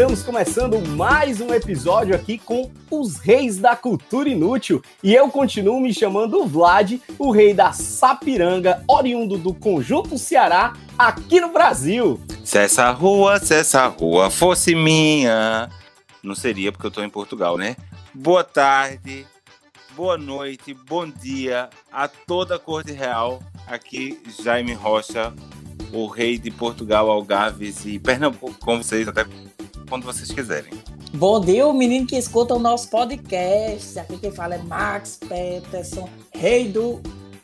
Estamos começando mais um episódio aqui com os Reis da Cultura Inútil e eu continuo me chamando Vlad, o rei da Sapiranga, oriundo do Conjunto Ceará, aqui no Brasil. Se essa rua, se essa rua fosse minha. Não seria, porque eu tô em Portugal, né? Boa tarde, boa noite, bom dia a toda a corte real. Aqui, Jaime Rocha, o rei de Portugal, Algarves e Pernambuco, com vocês, até quando vocês quiserem. Bom dia, o menino que escuta o nosso podcast. Aqui quem fala é Max Peterson, rei do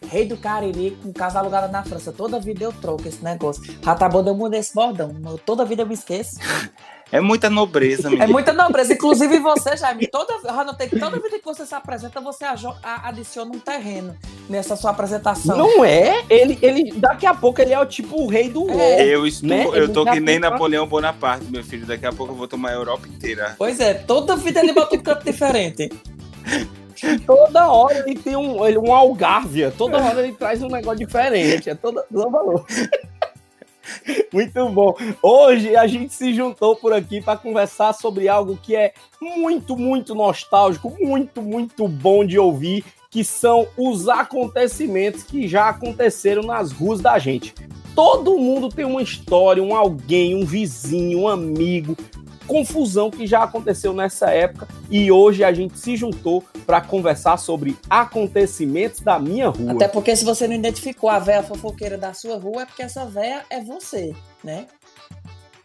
Rei do Cariri, com casa alugada na França. Toda vida eu troco esse negócio. Ratabanda eu mudei esse bordão. Toda vida eu me esqueço. É muita nobreza, É muita nobreza. Inclusive você, Jaime, toda, eu toda vida que você se apresenta, você adiciona um terreno nessa sua apresentação. Não é? Ele, ele daqui a pouco ele é o tipo o rei do é. Eu estou, né? eu tô que nem Napoleão Bonaparte, meu filho. Daqui a pouco eu vou tomar a Europa inteira. Pois é, toda vida ele bota um canto diferente. Toda hora ele tem um, ele, um algárvia. Toda hora ele traz um negócio diferente. É toda, todo valor. Muito bom. Hoje a gente se juntou por aqui para conversar sobre algo que é muito, muito nostálgico, muito, muito bom de ouvir, que são os acontecimentos que já aconteceram nas ruas da gente. Todo mundo tem uma história, um alguém, um vizinho, um amigo, confusão que já aconteceu nessa época e hoje a gente se juntou para conversar sobre acontecimentos da minha rua. Até porque se você não identificou a véia fofoqueira da sua rua é porque essa véia é você, né?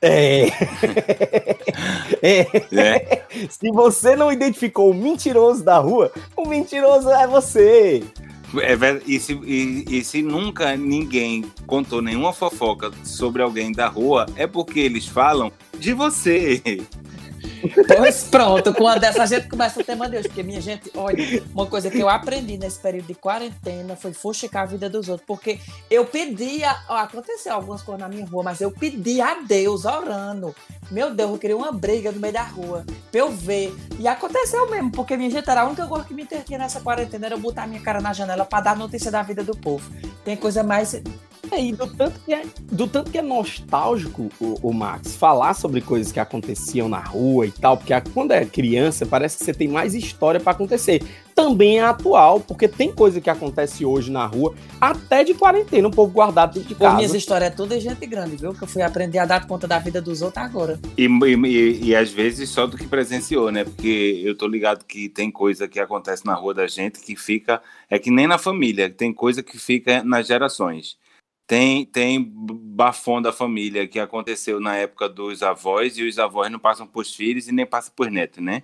É. é. é. Se você não identificou o mentiroso da rua, o mentiroso é você. É, e, se, e, e, se nunca ninguém contou nenhuma fofoca sobre alguém da rua, é porque eles falam de você. Pois pronto, com uma dessa a gente começa a ter Deus, porque minha gente, olha, uma coisa que eu aprendi nesse período de quarentena foi fuxicar a vida dos outros, porque eu pedia, ó, aconteceu algumas coisas na minha rua, mas eu pedi a Deus orando. Meu Deus, eu queria uma briga no meio da rua, pra eu ver. E aconteceu mesmo, porque minha gente era a única coisa que me intertia nessa quarentena era botar minha cara na janela para dar notícia da vida do povo. Tem coisa mais é, e do tanto que é, do tanto que é nostálgico o, o, Max falar sobre coisas que aconteciam na rua e tal, porque quando é criança parece que você tem mais história para acontecer. Também é atual, porque tem coisa que acontece hoje na rua, até de quarentena, um pouco guardado dentro de casa. Pô, minhas histórias é tudo de gente grande, viu? Que eu fui aprender a dar conta da vida dos outros agora. E, e, e, às vezes só do que presenciou, né? Porque eu tô ligado que tem coisa que acontece na rua da gente que fica. É que nem na família, tem coisa que fica nas gerações. Tem, tem bafão da família que aconteceu na época dos avós e os avós não passam por filhos e nem passam por netos, né?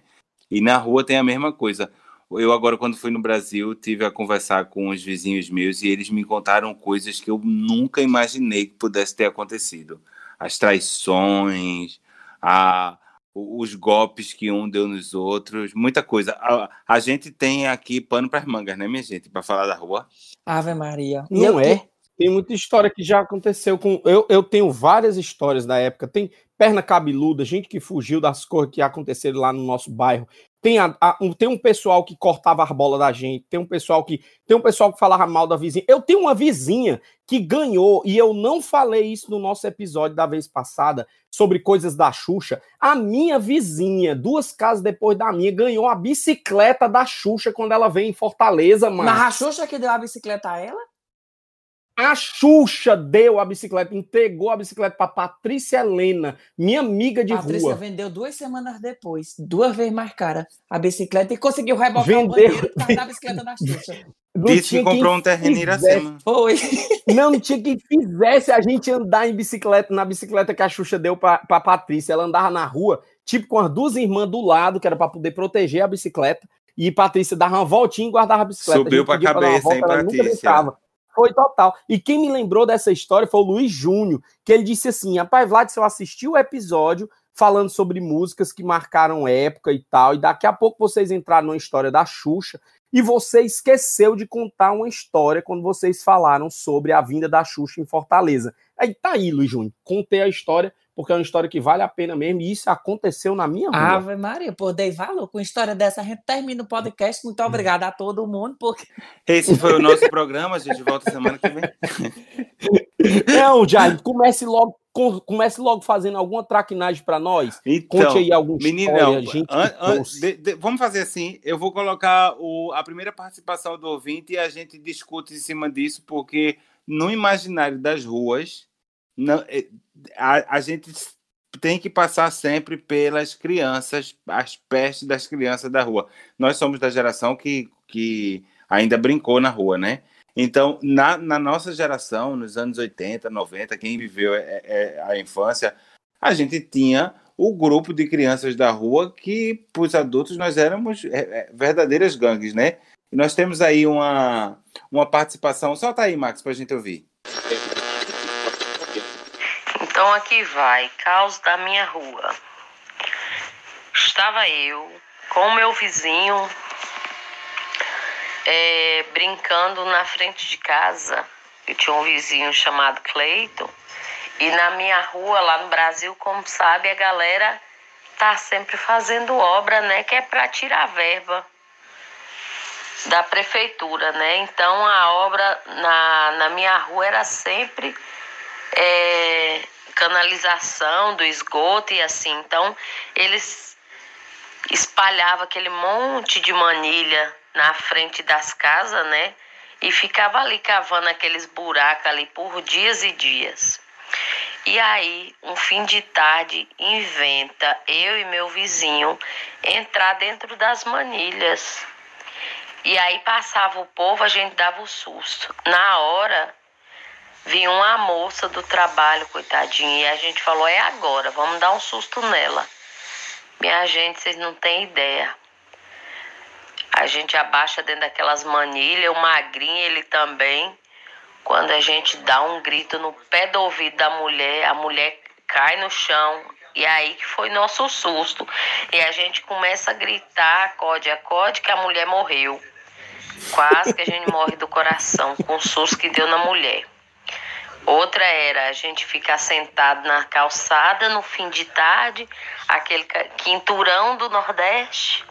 E na rua tem a mesma coisa. Eu agora, quando fui no Brasil, tive a conversar com os vizinhos meus e eles me contaram coisas que eu nunca imaginei que pudesse ter acontecido. As traições, a, os golpes que um deu nos outros, muita coisa. A, a gente tem aqui pano para as mangas, né, minha gente, para falar da rua. Ave Maria. Não é? Tem muita história que já aconteceu com. Eu, eu tenho várias histórias da época. Tem perna cabeluda, gente que fugiu das coisas que aconteceram lá no nosso bairro. Tem, a, a, um, tem um pessoal que cortava as bolas da gente. Tem um pessoal que tem um pessoal que falava mal da vizinha. Eu tenho uma vizinha que ganhou e eu não falei isso no nosso episódio da vez passada sobre coisas da Xuxa. A minha vizinha, duas casas depois da minha, ganhou a bicicleta da Xuxa quando ela veio em Fortaleza, mano. Mas a Xuxa que deu a bicicleta a ela? A Xuxa deu a bicicleta, entregou a bicicleta para Patrícia Helena, minha amiga de Patrícia rua. Patrícia vendeu duas semanas depois, duas vezes mais cara, a bicicleta e conseguiu rebocar vendeu. o banheiro por causa da bicicleta da Xuxa. Disse que comprou um terreno em Iracema. Foi. Não, não tinha quem fizesse a gente andar em bicicleta, na bicicleta que a Xuxa deu para Patrícia. Ela andava na rua, tipo com as duas irmãs do lado, que era para poder proteger a bicicleta. E Patrícia dava uma voltinha e guardava a bicicleta. Subiu para a cabeça, volta, hein, Patrícia? Foi total. E quem me lembrou dessa história foi o Luiz Júnior, que ele disse assim: rapaz, Vlad, se eu assisti o episódio falando sobre músicas que marcaram época e tal, e daqui a pouco vocês entraram numa história da Xuxa, e você esqueceu de contar uma história quando vocês falaram sobre a vinda da Xuxa em Fortaleza. Aí tá aí, Luiz Júnior, contei a história, porque é uma história que vale a pena mesmo, e isso aconteceu na minha rua. Ave Maria, pô, dei valor com história dessa. A gente termina o podcast. Muito obrigada a todo mundo, porque. Esse foi o nosso programa, a gente volta semana que vem. Não, Jair, comece logo, com- comece logo fazendo alguma traquinagem pra nós. Então, Conte aí de- de- vamos fazer assim. Eu vou colocar o- a primeira participação do ouvinte e a gente discute em cima disso, porque no imaginário das ruas, não- é, a, a gente tem que passar sempre pelas crianças, as pestes das crianças da rua. Nós somos da geração que, que ainda brincou na rua, né? Então, na, na nossa geração, nos anos 80, 90, quem viveu é, é, a infância, a gente tinha o grupo de crianças da rua que, para os adultos, nós éramos é, é, verdadeiras gangues, né? E nós temos aí uma, uma participação. Solta aí, Max, para a gente ouvir. Então aqui vai, caos da minha rua. Estava eu com o meu vizinho é, brincando na frente de casa. Eu tinha um vizinho chamado Cleito. E na minha rua, lá no Brasil, como sabe, a galera tá sempre fazendo obra, né? Que é para tirar verba da prefeitura, né? Então a obra na, na minha rua era sempre é, canalização do esgoto e assim. Então, eles espalhavam aquele monte de manilha na frente das casas, né? E ficava ali cavando aqueles buracos ali por dias e dias. E aí, um fim de tarde, inventa eu e meu vizinho entrar dentro das manilhas. E aí passava o povo, a gente dava o susto. Na hora, vinha uma moça do trabalho, coitadinha, e a gente falou: é agora, vamos dar um susto nela. Minha gente, vocês não têm ideia. A gente abaixa dentro daquelas manilhas, o magrinho, ele também. Quando a gente dá um grito no pé do ouvido da mulher, a mulher cai no chão. E aí que foi nosso susto. E a gente começa a gritar, acode, acode, que a mulher morreu. Quase que a gente morre do coração com o susto que deu na mulher. Outra era a gente ficar sentado na calçada no fim de tarde, aquele quinturão do Nordeste,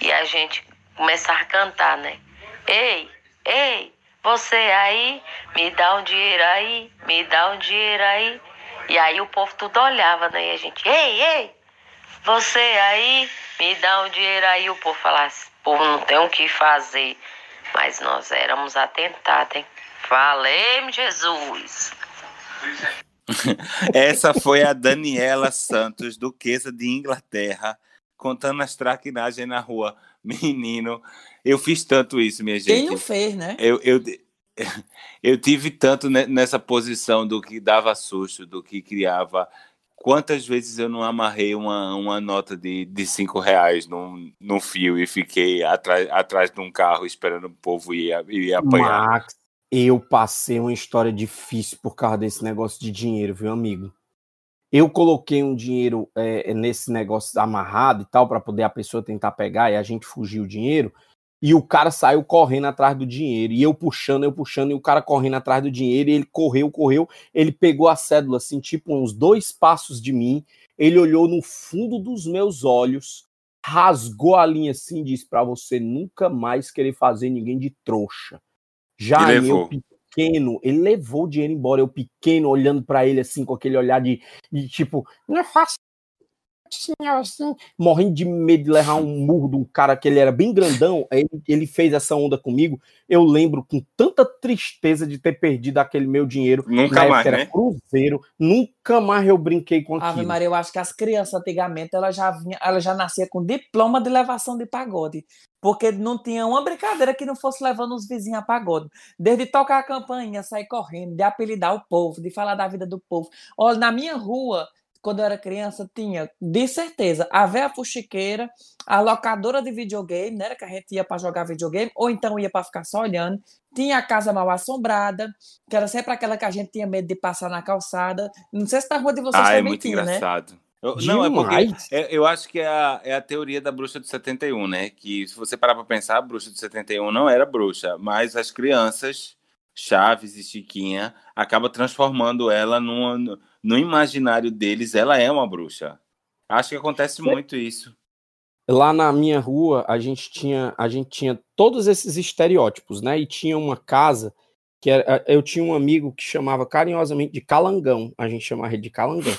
e a gente começar a cantar, né? Ei, ei, você aí, me dá um dinheiro aí, me dá um dinheiro aí. E aí o povo tudo olhava, né? E a gente, ei, ei, você aí, me dá um dinheiro aí. O povo falasse, o povo não tem o que fazer. Mas nós éramos atentados, hein? Valeu, Jesus! Essa foi a Daniela Santos, duquesa de Inglaterra, contando as traquinagens na rua. Menino, eu fiz tanto isso, minha Quem gente. não fez, né? Eu, eu, eu tive tanto ne- nessa posição do que dava susto, do que criava. Quantas vezes eu não amarrei uma, uma nota de, de cinco reais num, num fio e fiquei atrás, atrás de um carro esperando o povo ir, ir apanhar? Max, eu passei uma história difícil por causa desse negócio de dinheiro, viu, amigo? Eu coloquei um dinheiro é, nesse negócio amarrado e tal, para poder a pessoa tentar pegar e a gente fugir o dinheiro. E o cara saiu correndo atrás do dinheiro. E eu puxando, eu puxando, e o cara correndo atrás do dinheiro. E ele correu, correu. Ele pegou a cédula, assim, tipo uns dois passos de mim. Ele olhou no fundo dos meus olhos, rasgou a linha assim e disse: para você nunca mais querer fazer ninguém de trouxa. Já eu pequeno, ele levou o dinheiro embora. Eu pequeno, olhando para ele assim, com aquele olhar de, de tipo, não faça isso, senhor, assim, morrendo de medo de levar um murro de um cara que ele era bem grandão. Ele, ele fez essa onda comigo. Eu lembro com tanta tristeza de ter perdido aquele meu dinheiro. Nunca mais, era né? Cruzeiro. Nunca mais eu brinquei com Ave aquilo. Maria, eu acho que as crianças antigamente ela já vinha, ela já nascia com diploma de levação de pagode, porque não tinha uma brincadeira que não fosse levando os vizinhos a pagode. Desde tocar a campainha, sair correndo, de apelidar o povo, de falar da vida do povo. Olha, na minha rua, quando eu era criança, tinha, de certeza, a véia fuxiqueira, a locadora de videogame, né? Que a gente ia para jogar videogame, ou então ia para ficar só olhando. Tinha a casa mal assombrada, que era sempre aquela que a gente tinha medo de passar na calçada. Não sei se na rua de vocês Ah, é muito tinha, né? engraçado. Eu- não, é porque é- eu acho que é a, é a teoria da bruxa do 71, né? Que se você parar pra pensar, a bruxa do 71 não era bruxa, mas as crianças, Chaves e Chiquinha, acaba transformando ela numa- no, imaginário deles, ela é uma bruxa. Acho que acontece muito isso. Lá na minha rua, a gente tinha, a gente tinha todos esses estereótipos, né? E tinha uma casa que era, eu tinha um amigo que chamava carinhosamente de Calangão, a gente chamava ele de Calangão.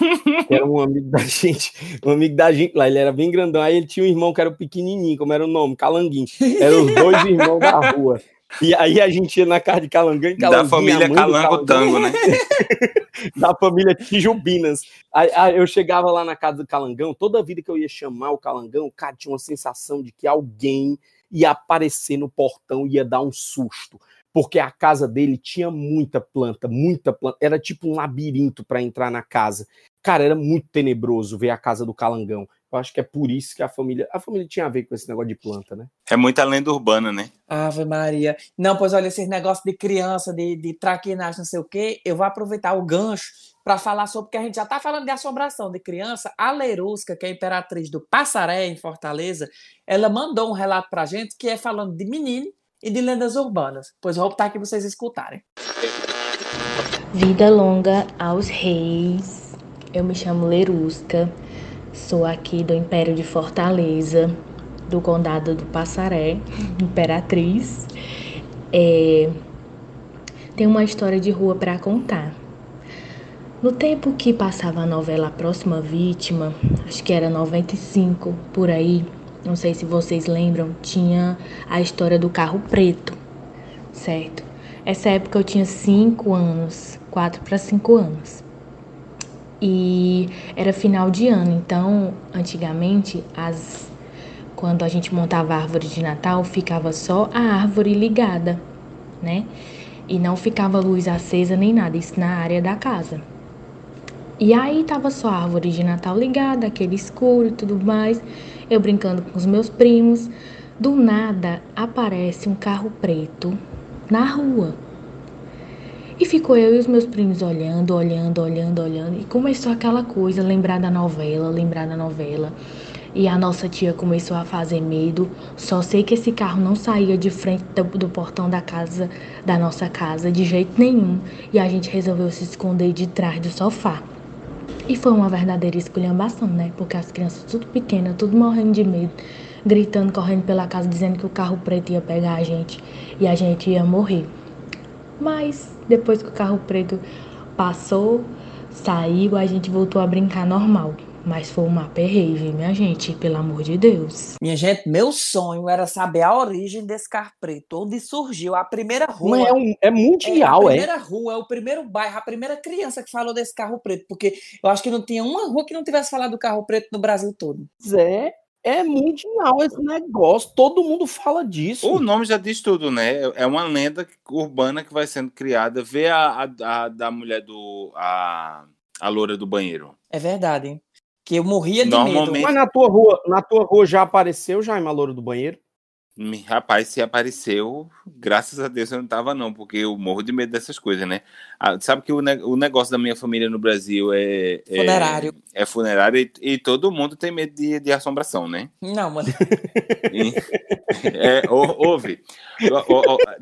que era um amigo da gente, um amigo da gente lá, ele era bem grandão. Aí ele tinha um irmão que era o pequenininho, como era o nome, Calanguinho. Eram os dois irmãos da rua. E aí a gente ia na casa de Calangão e Calanguinho. da família a Calango Tango, né? da família Tijubinas. Aí, aí eu chegava lá na casa do Calangão, toda vida que eu ia chamar o Calangão, cara, tinha uma sensação de que alguém ia aparecer no portão e ia dar um susto. Porque a casa dele tinha muita planta, muita planta. Era tipo um labirinto para entrar na casa. Cara, era muito tenebroso ver a casa do Calangão. Eu acho que é por isso que a família. A família tinha a ver com esse negócio de planta, né? É muita lenda urbana, né? Ave Maria. Não, pois olha, esses negócios de criança, de, de traquinagem, não sei o quê, eu vou aproveitar o gancho para falar sobre, porque a gente já está falando de assombração de criança. A Lerusca, que é a imperatriz do Passaré, em Fortaleza, ela mandou um relato para a gente que é falando de menino e de lendas urbanas. Pois eu vou botar aqui para vocês escutarem. Vida longa aos reis. Eu me chamo Lerusca, sou aqui do Império de Fortaleza, do Condado do Passaré, imperatriz. É, Tenho uma história de rua para contar. No tempo que passava a novela A Próxima Vítima, acho que era 95 por aí, não sei se vocês lembram, tinha a história do carro preto, certo? Essa época eu tinha 5 anos, 4 para 5 anos. E era final de ano, então antigamente as quando a gente montava a árvore de Natal, ficava só a árvore ligada, né? E não ficava luz acesa nem nada, isso na área da casa. E aí tava só a árvore de Natal ligada, aquele escuro e tudo mais. Eu brincando com os meus primos. Do nada aparece um carro preto na rua. E ficou eu e os meus primos olhando, olhando, olhando, olhando. E começou aquela coisa, lembrar da novela, lembrar da novela. E a nossa tia começou a fazer medo. Só sei que esse carro não saía de frente do, do portão da casa, da nossa casa, de jeito nenhum. E a gente resolveu se esconder de trás do sofá. E foi uma verdadeira esculhambação, né? Porque as crianças tudo pequenas, tudo morrendo de medo, gritando, correndo pela casa, dizendo que o carro preto ia pegar a gente e a gente ia morrer. Mas depois que o carro preto passou, saiu, a gente voltou a brincar normal. Mas foi uma perreive, minha gente, pelo amor de Deus. Minha gente, meu sonho era saber a origem desse carro preto, onde surgiu a primeira rua. Não é, um- é É, a mundial, é. primeira rua, é o primeiro bairro, a primeira criança que falou desse carro preto, porque eu acho que não tinha uma rua que não tivesse falado do carro preto no Brasil todo. É, é mundial esse negócio. Todo mundo fala disso. O nome já diz tudo, né? É uma lenda urbana que vai sendo criada. Vê a, a- a da mulher do. A, a loura do banheiro. É verdade, hein? Que eu morria de Normalmente- medo. Mas na tua rua, na tua rua já apareceu, Jaime, a loura do banheiro? Rapaz, se apareceu, graças a Deus eu não tava, não, porque eu morro de medo dessas coisas, né? Ah, sabe que o, ne- o negócio da minha família no Brasil é. é- Funerário. É, funerário e, e todo mundo tem medo de, de assombração, né? Não, mano. E- é, hou- houve.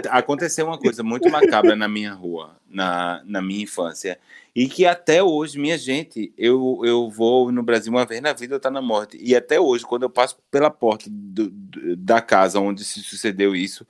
Aconteceu uma coisa muito macabra na minha rua, na, na minha infância. E que até hoje, minha gente, eu, eu vou no Brasil uma vez na vida, eu tá na morte. E até hoje, quando eu passo pela porta do- da casa onde se sucedeu isso,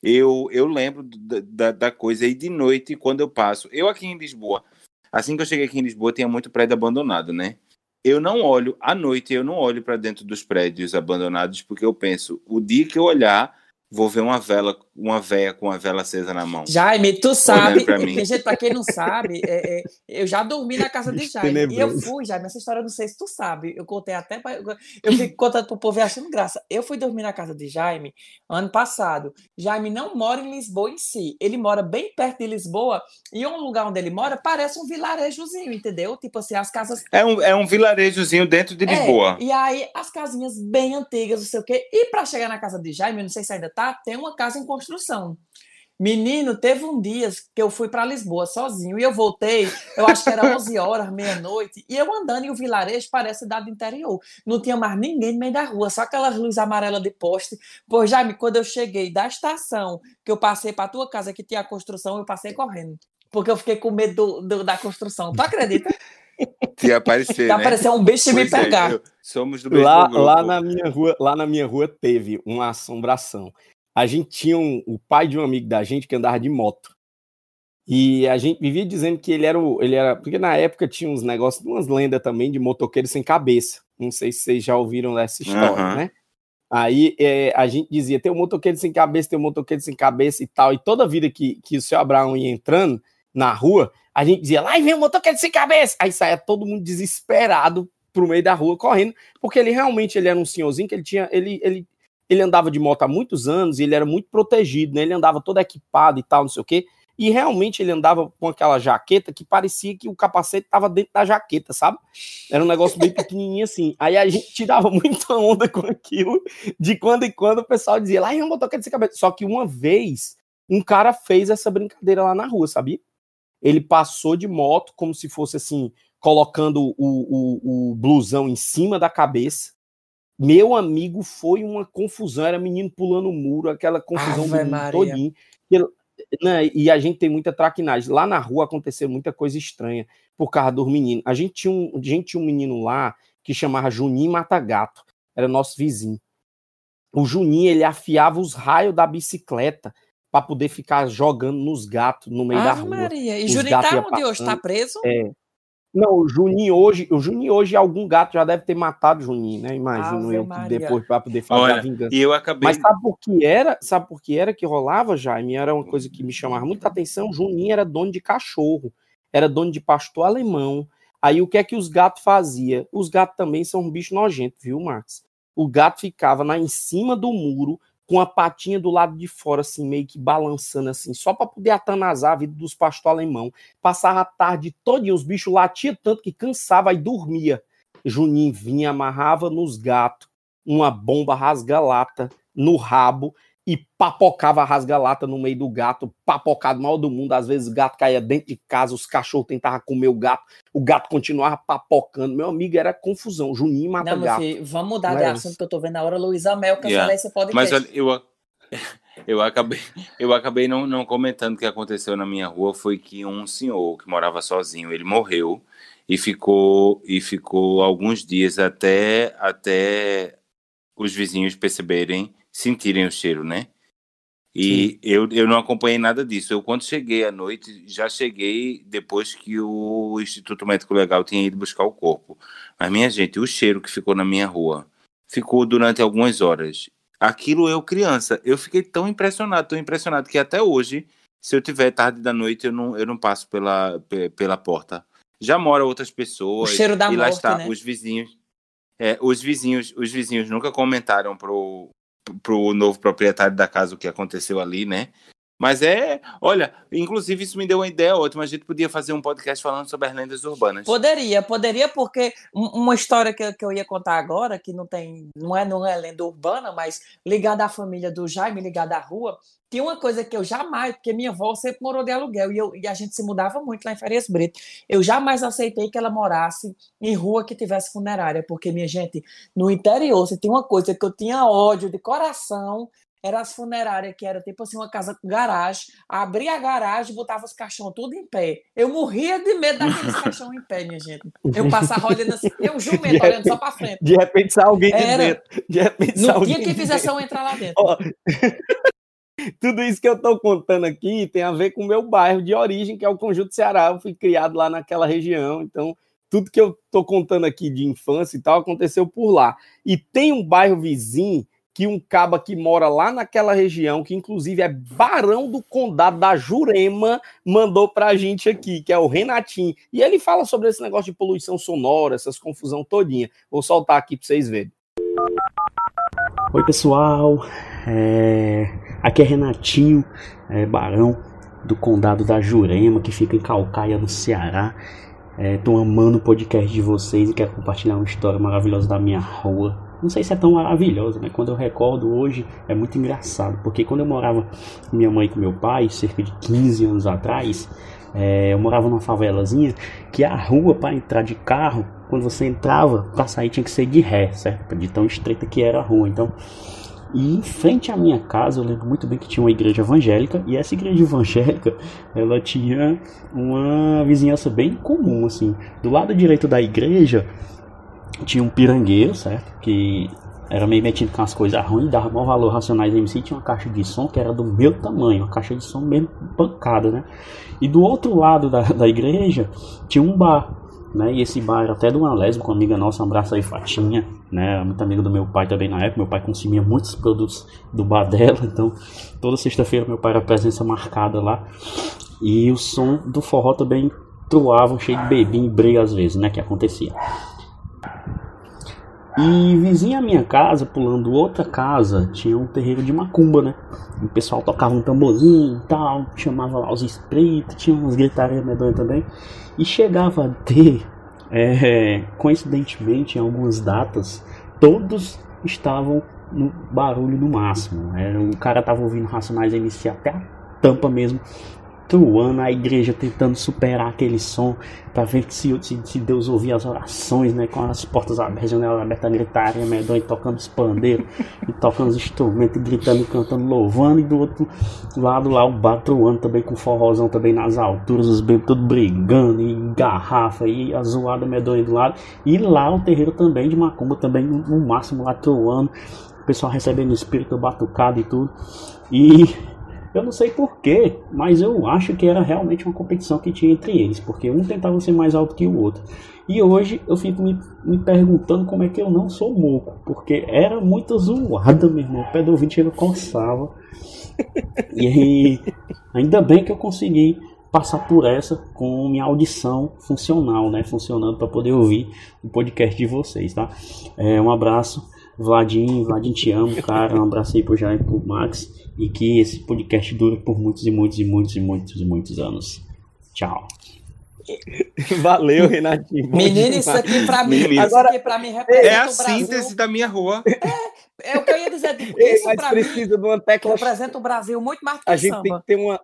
eu, eu lembro da, da, da coisa. E de noite, quando eu passo, eu aqui em Lisboa, assim que eu cheguei aqui em Lisboa, tinha muito prédio abandonado, né? Eu não olho, à noite, eu não olho para dentro dos prédios abandonados, porque eu penso, o dia que eu olhar, vou ver uma vela uma véia com a vela acesa na mão. Jaime, tu sabe, pra mim. gente, pra quem não sabe, é, é, eu já dormi na casa de Jaime. E eu Tenebroso. fui, Jaime, essa história eu não sei se tu sabe. Eu contei até. pra- Eu fico contando pro povo e achando graça. Eu fui dormir na casa de Jaime ano passado. Jaime não mora em Lisboa em si. Ele mora bem perto de Lisboa e um lugar onde ele mora parece um vilarejozinho, entendeu? Tipo assim, as casas É um, é um vilarejozinho dentro de é, Lisboa. e aí as casinhas bem antigas, não sei o quê. E para chegar na casa de Jaime, eu não sei se ainda tá, tem uma casa em construção. Menino, teve um dia que eu fui para Lisboa sozinho e eu voltei, eu acho que era 11 horas, meia-noite, e eu andando e o vilarejo parece cidade do interior. Não tinha mais ninguém no meio da rua, só aquelas luzes amarelas de poste. Pô, Jaime, quando eu cheguei da estação, que eu passei para tua casa que tinha a construção, eu passei correndo. Porque eu fiquei com medo do- do- da construção. Tu acredita? Que aparecer, Que né? apareceu um bicho e me Pois é, pegar. eu- somos do mesmo Lá, grupo. lá, na minha rua, lá na minha rua teve uma assombração. A gente tinha um, o pai de um amigo da gente que andava de moto. E a gente vivia dizendo que ele era o. Ele era, porque na época tinha uns negócios, umas lendas também de motoqueiro sem cabeça. Não sei se vocês já ouviram essa história, Aham. né? Aí é, a gente dizia: tem um motoqueiro sem cabeça, tem um motoqueiro sem cabeça e tal. E toda vida que, que o seu Abraão ia entrando na rua, a gente dizia: lá vem um motoqueiro sem cabeça. Aí saía todo mundo desesperado pro meio da rua correndo, porque ele realmente ele era um senhorzinho que ele tinha. Ele, ele, ele andava de moto há muitos anos e ele era muito protegido, né? Ele andava todo equipado e tal, não sei o quê. E realmente ele andava com aquela jaqueta que parecia que o capacete estava dentro da jaqueta, sabe? Era um negócio bem pequenininho assim. Aí a gente tirava muita onda com aquilo. De quando em quando o pessoal dizia, lá eu motoqueiro sem cabeça. Só que uma vez, um cara fez essa brincadeira lá na rua, sabia? Ele passou de moto como se fosse assim, colocando o, o, o blusão em cima da cabeça. Meu amigo, foi uma confusão. Era menino pulando o muro, aquela confusão Ave do mundo todinho. Né, e a gente tem muita traquinagem. Lá na rua aconteceu muita coisa estranha por causa dos meninos. A gente tinha um, a gente tinha um menino lá que chamava Juninho Matagato, era nosso vizinho. O Juninho, ele afiava os raios da bicicleta para poder ficar jogando nos gatos no meio da rua. Maria. E Juninho tá onde hoje? Tá preso? É. Não, o Juninho hoje, o Juninho hoje, algum gato já deve ter matado o Juninho, né? Imagino Ave eu que Maria. depois para poder fazer a Olha, vingança. e eu acabei. Mas sabe por que era? Sabe por que era que rolava, Jaime? Era uma coisa que me chamava muita atenção. O Juninho era dono de cachorro, era dono de pastor alemão. Aí o que é que os gatos faziam? Os gatos também são um bicho nojento, viu, Max? O gato ficava lá em cima do muro, com a patinha do lado de fora, assim, meio que balançando assim, só para poder atanasar a vida dos pastor alemão. Passava a tarde toda, os bichos latiam tanto que cansava e dormia. Juninho vinha, amarrava nos gatos uma bomba rasga-lata no rabo e papocava a rasga-lata no meio do gato, papocado mal do mundo. Às vezes o gato caía dentro de casa, os cachorros tentavam comer o gato, o gato continuava papocando. Meu amigo, era confusão. Juninho mata Não, meu gato. filho, vamos mudar Não de é assunto que eu tô vendo a hora. Luísa Mel cancelar Yeah. esse podcast. Mas olha, eu, eu acabei, eu acabei não, não comentando o que aconteceu na minha rua foi que um senhor que morava sozinho, ele morreu e ficou e ficou alguns dias até até os vizinhos perceberem, sentirem o cheiro, né? E eu, eu não acompanhei nada disso. Eu, quando cheguei à noite, já cheguei depois que o Instituto Médico Legal tinha ido buscar o corpo. Mas, minha gente, o cheiro que ficou na minha rua ficou durante algumas horas. Aquilo eu, criança, eu fiquei tão impressionado, tão impressionado, que até hoje, se eu tiver tarde da noite, eu não, eu não passo pela, pe- pela porta. Já moram outras O pessoas. cheiro da e lá morte, está, né? os vizinhos. É, os vizinhos, os vizinhos nunca comentaram pro, pro novo proprietário da casa o que aconteceu ali, né? Mas é, olha, inclusive isso me deu uma ideia ótima. A gente podia fazer um podcast falando sobre as lendas urbanas. Poderia, poderia, porque um- uma história que, que eu ia contar agora, que não tem, não é, não é lenda urbana, mas ligada à família do Jaime, ligada à rua, tinha uma coisa que eu jamais, porque minha avó sempre morou de aluguel e, eu, e a gente se mudava muito lá em Farias Brito. Eu jamais aceitei que ela morasse em rua que tivesse funerária, porque, minha gente, no interior, se tem uma coisa que eu tinha ódio de coração, era as funerárias, que era tipo assim, uma casa com garagem, abria a garagem e botava os caixões tudo em pé. Eu morria de medo daqueles caixões em pé, minha gente. Eu passava olhando assim, eu jumento olhando só pra frente. De repente sai alguém de Era. dentro. De repente sai alguém quem de fizesse eu entrar lá dentro. Ó, Tudo isso que eu tô contando aqui tem a ver com o meu bairro de origem, que é o Conjunto Ceará. Eu fui criado lá naquela região, então tudo que eu tô contando aqui de infância e tal aconteceu por lá. E tem um bairro vizinho que um caba que mora lá naquela região, que inclusive é barão do condado da Jurema, mandou pra gente aqui, que é o Renatinho. E ele fala sobre esse negócio de poluição sonora, essas confusão todinha. Vou soltar aqui pra vocês verem. Oi, pessoal. É... Aqui é Renatinho, é barão do condado da Jurema, que fica em Calcaia, no Ceará. Estou amando o podcast de vocês e quero compartilhar uma história maravilhosa da minha rua. Não sei se é tão maravilhosa, mas quando eu recordo hoje é muito engraçado, porque quando eu morava com minha mãe e com meu pai, cerca de 15 anos atrás, é, eu morava numa favelazinha que a rua para entrar de carro, quando você entrava, para sair tinha que ser de ré, certo? De tão estreita que era a rua. Então, e em frente à minha casa, eu lembro muito bem que tinha uma igreja evangélica, e essa igreja evangélica, ela tinha uma vizinhança bem comum, assim. Do lado direito da igreja, tinha um pirangueiro, certo? Que era meio metido com as coisas ruins, dava maior valor Racionais MC, tinha uma caixa de som que era do meu tamanho, uma caixa de som mesmo pancada, né? E do outro lado da, da igreja, tinha um bar, né? E esse bar era até de uma lésbica, uma amiga nossa, um abraço aí, Fatinha, né? Muito amiga do meu pai também na época. Meu pai consumia muitos produtos do bar dela, então toda sexta-feira meu pai era presença marcada lá. E o som do forró também troava, cheio de bebinho e briga às vezes, né? Que acontecia. E vizinha à minha casa, pulando outra casa, tinha um terreiro de macumba, né? O pessoal tocava um tamborzinho e tal, chamava lá os espíritos, tinha umas gritarias medonhas também. E chegava a ter, é, coincidentemente, em algumas datas, todos estavam no barulho no máximo. Né? O cara tava ouvindo Racionais MC até a tampa mesmo, truando, a igreja tentando superar aquele som, para ver se, se, se, Deus ouvia as orações, né? Com as portas abertas, janelas abertas, gritaria, medonha, tocando os pandeiros, e tocando os instrumentos, e gritando, cantando, louvando, e do outro lado lá o bar truando também com forrozão também nas alturas, os bebês tudo brigando, e garrafa, e a zoada medonha do lado, e lá o terreiro também de Macumba, também no máximo lá truando, o pessoal recebendo espírito batucado e tudo, e eu não sei porquê, mas eu acho que era realmente uma competição que tinha entre eles, porque um tentava ser mais alto que o outro. E hoje eu fico me, me perguntando como é que eu não sou moco, porque era muito zoada, meu irmão. O pé do ouvinte ele coçava. E aí, ainda bem que eu consegui passar por essa com minha audição funcional, né? Funcionando para poder ouvir o podcast de vocês, tá? É, um abraço, Vladinho, Vladinho te amo, cara. Um abraço aí pro Jair e pro Max e que esse podcast dure por muitos e muitos e muitos e muitos e muitos anos. Tchau. Valeu, Renatinho. Menino, isso aqui pra mim. Agora, isso aqui pra mim representa é a síntese da minha rua. É, é o que eu ia dizer. Isso Mas pra precisa mim de uma tecla. representa o Brasil muito mais do que A gente samba. tem que ter uma.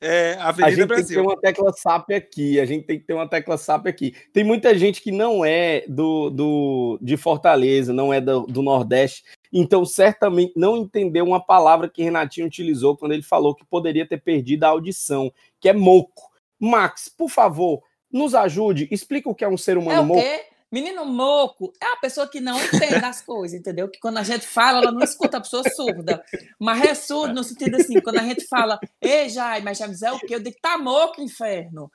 É, A Avenida gente tem que Brasil. ter uma tecla SAP aqui. A gente tem que ter uma tecla SAP aqui. Tem muita gente que não é do, do de Fortaleza, não é do, do Nordeste, então certamente não entendeu uma palavra que Renatinho utilizou quando ele falou que poderia ter perdido a audição, que é moco. Max, por favor, nos ajude. Explica o que é um ser É humano o moco. quê? Menino moco é a pessoa que não entende as coisas, entendeu? Que quando a gente fala, ela não escuta a pessoa surda. Mas é surdo no sentido assim, quando a gente fala, ei, Jai, mas já me dizer o quê? Eu digo, tá moco, inferno.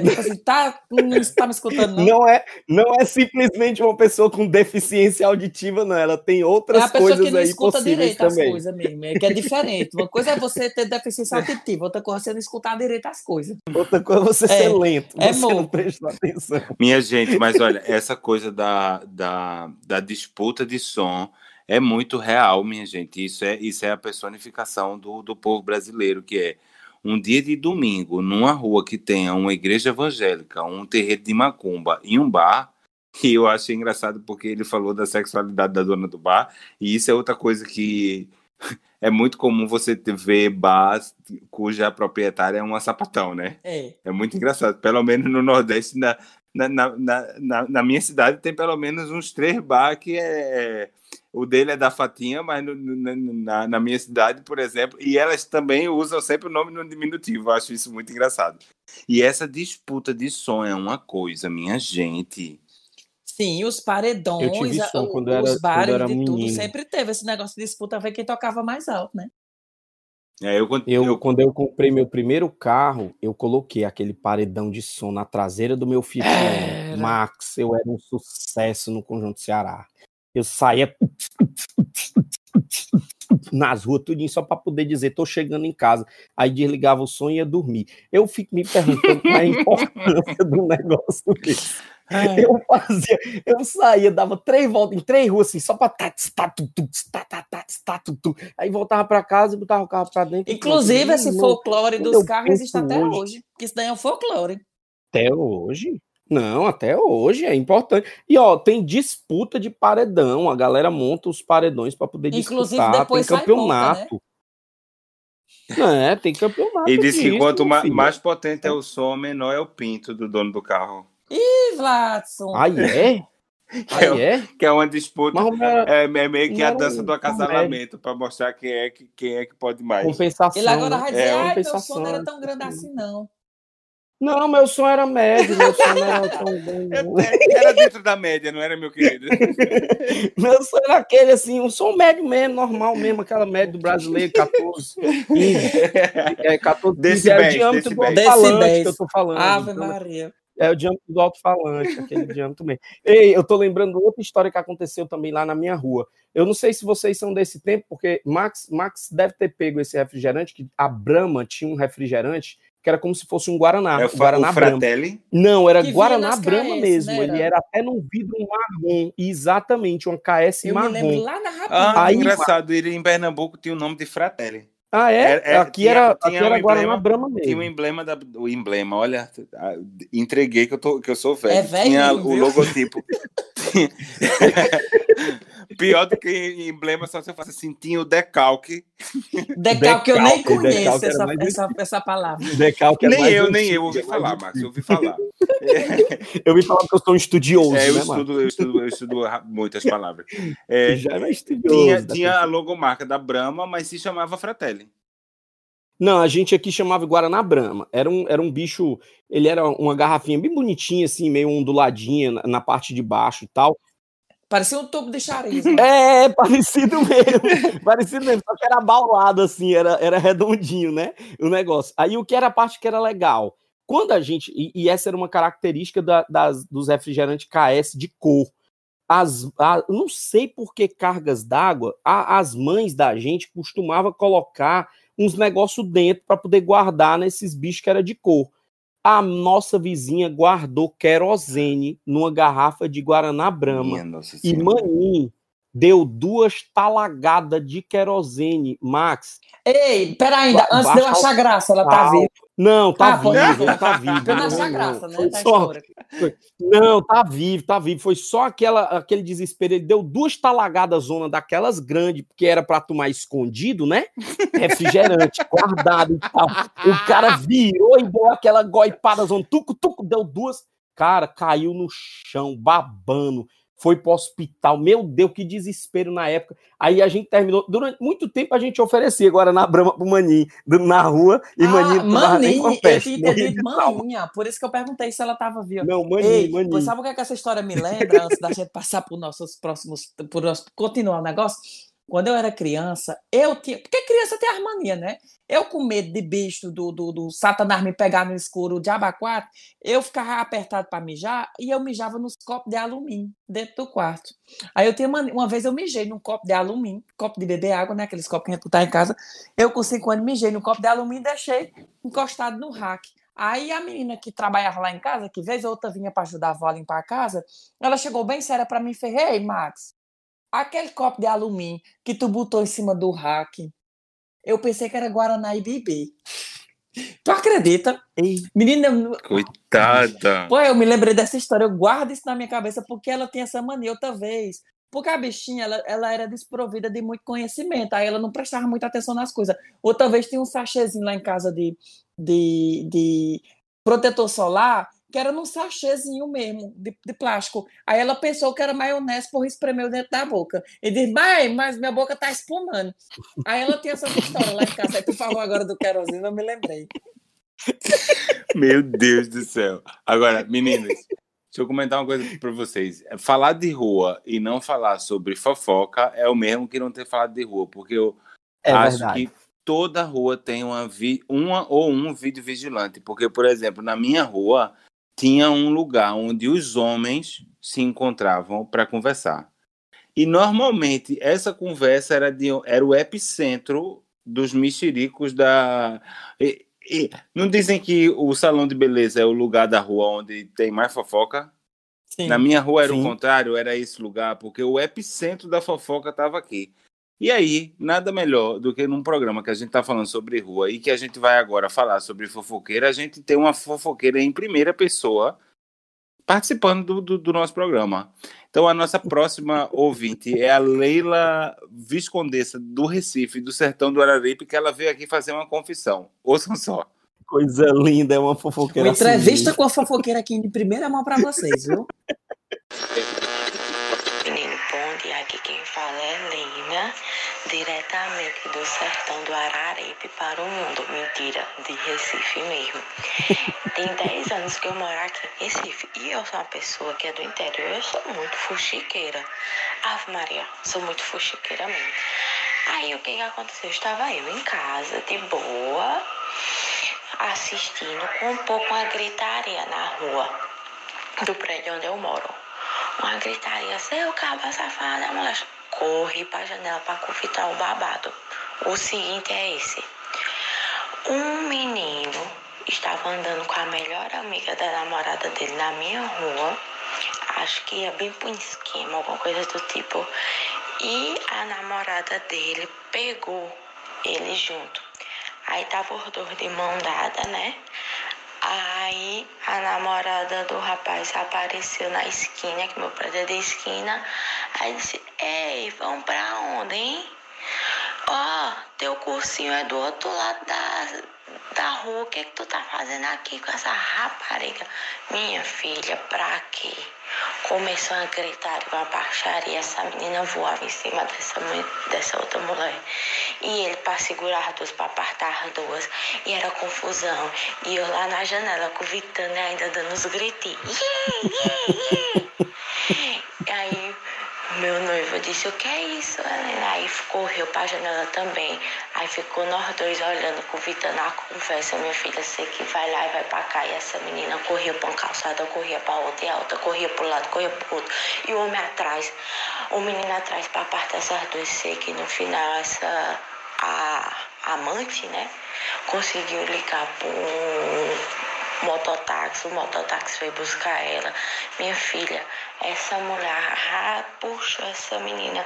Quer dizer assim, tá, não está me escutando, não? Não é, não é simplesmente uma pessoa com deficiência auditiva, não. Ela tem É outras a pessoa coisas que não aí escuta possíveis direito as também. coisas mesmo. É que é diferente. Uma coisa é você ter deficiência auditiva, outra coisa é você não escutar direito as coisas. Outra coisa é você É, ser lento, é você não moco. prestar atenção. Minha gente, mas olha, essa coisa da, da, da disputa de som é muito real, minha gente. Isso é, isso é a personificação do, do povo brasileiro, que é um dia de domingo, numa rua que tenha uma igreja evangélica, um terreiro de macumba e um bar. E eu achei engraçado porque ele falou da sexualidade da dona do bar, e isso é outra coisa que é muito comum você ver bars cuja proprietária é uma sapatão, né? É. É muito engraçado. Pelo menos no Nordeste, na, na, na- na minha cidade, tem pelo menos uns três bar que é. O dele é da Fatinha, mas no- no- na, na, minha cidade, por exemplo, e elas também usam sempre o nome no diminutivo. Eu acho isso muito engraçado. E essa disputa de som é uma coisa, minha gente. Sim, os Eu paredões, tive a- som o- quando eu era- os bares quando eu era de tudo, sempre teve esse negócio de disputa, ver quem tocava mais alto, né? É, eu, Eu, eu- quando eu comprei meu primeiro carro, eu coloquei aquele paredão de som na traseira do meu Fiat Era. Max. Eu era um sucesso no Conjunto Ceará. Eu saía nas ruas, tudinho, só para poder dizer, tô chegando em casa. Aí desligava o som e ia dormir. Eu fico me perguntando qual é a importância do negócio desse. Eu fazia, eu saía, dava três voltas em três ruas, assim, só pra aí voltava pra casa e botava o carro pra dentro. Inclusive, esse folclore dos carros existe até hoje. hoje, que isso daí é um folclore. Até hoje? Não, até hoje é importante. E ó, tem disputa de paredão, a galera monta os paredões para poder Inclusive, disputar, depois tem sai conta, campeonato. É, tem campeonato. E diz que quanto ma- filho. mais potente é o som, menor é o pinto do dono do carro. Ih, Vladson. Aí é? Que é, Aí é? que é uma disputa. Era É, é meio que não a dança do acasalamento, para mostrar quem é que, quem é que pode mais. compensação. Ele agora né? vai dizer, É, ai, meu som não era tão grande assim, não. Não, meu som era médio, meu som não era tão bom. Era dentro da média, não era, meu querido? Meu som era aquele assim, um som médio mesmo, normal mesmo, aquela média do brasileiro, 14, 15. É, 14, 15 é o Decibéis, diâmetro do alto-falante que eu tô falando. Ave então, Maria. É o diâmetro do alto-falante, aquele diâmetro mesmo. Ei, eu tô lembrando outra história que aconteceu também lá na minha rua. Eu não sei se vocês são desse tempo, porque Max, Max deve ter pego esse refrigerante, que a Brahma tinha um refrigerante que era como se fosse um Guaraná. É o, Guaraná o Brahma. Fratelli. Não, era Que Guaraná Brahma KS, mesmo. né, Ele era? era até num vidro marrom. Exatamente, uma KS Eu me lembro marrom. lá na Ah. Aí, engraçado, ele em Pernambuco tinha o nome de Fratelli. Ah, é? É, é, aqui tinha- era, tinha aqui era um Guaraná emblema- Brahma Tinha o mesmo. emblema da, o emblema, olha, entreguei que eu, tô, que eu sou velho. É velho, tinha viu? o logotipo. Pior do que emblema, só se eu faço assim, tinha o decalque. Decalque, eu nem Decalque, conheço decalque era essa, mais essa, essa palavra. Decalque nem mais eu, nem eu ouvi falar. Max, eu ouvi falar. Eu ouvi falar que eu sou um estudioso, É, eu, né, estudo, eu, estudo, eu estudo muitas palavras. É, Já é estudioso. tinha, tinha a logomarca da Brahma, mas se chamava Fratelli. Não, a gente aqui chamava Guaraná Brahma. Era um, era um bicho, ele era uma garrafinha bem bonitinha, assim, meio onduladinha na, na parte de baixo e tal. Parecia um tubo de chariz. É, parecido mesmo. parecido mesmo, só que era abaulado, assim, era, era redondinho, né? O negócio. Aí o que era a parte que era legal? Quando a gente. E, e essa era uma característica da- das, dos refrigerantes KS de cor. As, a- não sei por que cargas d'água, as mães da gente costumavam colocar uns negócios dentro para poder guardar nesses bichos que era de cor. A nossa vizinha guardou querosene numa garrafa de Guaraná nossa E. Manin deu duas talagadas de querosene, Max. Ei, pera ainda, antes de eu achar graça, ela tá astral. viva. Não, tá Ah, ser. ele tá vivo. Pra eu não achar graça, né? foi Tá só-. Não, tá vivo, tá vivo. Foi só aquela, aquele desespero. Ele deu duas talagadas zona daquelas grandes, porque era pra tomar escondido, né? Refrigerante, guardado e tal. O cara virou e deu aquela goipada zona, tuco, tuco, deu duas. Cara, caiu no chão, babando. Foi pro hospital. Meu Deus, que desespero na época. Aí a gente terminou. Durante muito tempo a gente oferecia agora na Brama pro Maninho, na rua, e Ah, Maninho Maninha, eu tinha entendido maninha, por isso que eu perguntei se ela tava viva. Não, Maninho, Ei, Maninho. sabe o que, é que essa história me lembra, antes da gente passar por nossos próximos, por nosso, continuar o negócio? Quando eu era criança, eu tinha, porque criança tem harmonia, né? Eu com medo de bicho, do, do, do satanás me pegar no escuro, de abacuado, eu ficava apertado para mijar e eu mijava nos copos de alumínio dentro do quarto. Aí eu tinha mania, uma vez eu mijei num copo de alumínio, copo de beber água, né? Aqueles copos que a gente tá em casa. Eu com cinco anos mijei num copo de alumínio e deixei encostado no rack. Aí a menina que trabalhava lá em casa, que vez ou outra vinha para ajudar a avó a limpar a casa, ela chegou bem séria para mim e fez: Ei, Max, aquele copo de alumínio que tu botou em cima do rack, eu pensei que era Guaraná e Bibi. Tu acredita? Ei, Menina, eu- Coitada. Pô, eu me lembrei dessa história, eu guardo isso na minha cabeça porque ela tinha essa mania outra vez. Porque a bichinha, ela, ela era desprovida de muito conhecimento, aí ela não prestava muita atenção nas coisas. Outra vez tinha um sachêzinho lá em casa de, de, de protetor solar, que era num sachêzinho mesmo, de, de plástico. Aí ela pensou que era maionese, por espremeu dentro da boca. E disse, mãe, mas minha boca tá espumando. Aí ela tinha essa história lá em casa. Aí tu falou agora do querosene, eu me lembrei. Meu Deus do céu. Agora, meninas, deixa eu comentar uma coisa para vocês. Falar de rua e não falar sobre fofoca é o mesmo que não ter falado de rua, porque eu é acho verdade. que toda rua tem uma, vi uma ou um vídeo vigilante. Porque, por exemplo, na minha rua tinha um lugar onde os homens se encontravam para conversar. E normalmente essa conversa era, de, era o epicentro dos mexericos da. E, e, não dizem que o salão de beleza é o lugar da rua onde tem mais fofoca? Sim. Na minha rua era Sim. o contrário, era esse lugar, porque o epicentro da fofoca estava aqui. E aí, nada melhor do que num programa que a gente está falando sobre rua e que a gente vai agora falar sobre fofoqueira, a gente tem uma fofoqueira em primeira pessoa participando do, do, do nosso programa. Então, a nossa próxima ouvinte é a Leila Viscondessa, do Recife, do Sertão do Araripe, que ela veio aqui fazer uma confissão. Ouçam só. Coisa linda, é uma fofoqueira Uma entrevista assim. com a fofoqueira aqui de primeira mão pra vocês, viu? fala Lina, diretamente do sertão do Araripe para o mundo. Mentira, de Recife mesmo. Tem 10 anos que eu moro aqui em Recife e eu sou uma pessoa que é do interior. Eu sou muito fuxiqueira. Ave Maria, sou muito fuxiqueira mesmo. Aí o que, que aconteceu? Estava eu em casa, de boa, assistindo com um pouco uma gritaria na rua do prédio onde eu moro. Uma gritaria, seu caba safada, mulher. Corre pra janela pra confitar o babado. O seguinte é esse. Um menino estava andando com a melhor amiga da namorada dele na minha rua. Acho que ia bem pro esquema, alguma coisa do tipo. E a namorada dele pegou ele junto. Aí tava os dois de mão dada, né? Aí a namorada do rapaz apareceu na esquina, que meu prédio é de esquina. Aí disse, ei, vamos pra onde, hein? Ó, teu cursinho é do outro lado da, da rua. O que que tu tá fazendo aqui com essa rapariga? Minha filha, pra quê? Começou a gritar uma baixaria. Essa menina voava em cima dessa, dessa outra mulher. E ele para segurar as duas, para apartar as duas. E era confusão. E eu lá na janela, convitando e ainda dando os gritinhos. Yeah, yeah, yeah. E noivo disse, o que é isso? Aí correu pra janela também. Aí ficou nós dois olhando, convidando a conversa. Minha filha, sei que vai lá e vai pra cá. E essa menina corria pra uma calçada, corria pra outra, e a outra corria pro lado, corria pro outro. E o homem atrás, o menino atrás pra parte dessas duas. Sei que no final essa, a amante, né, conseguiu ligar pro mototáxi, o mototáxi foi buscar ela. Minha filha, essa mulher ah, puxou essa menina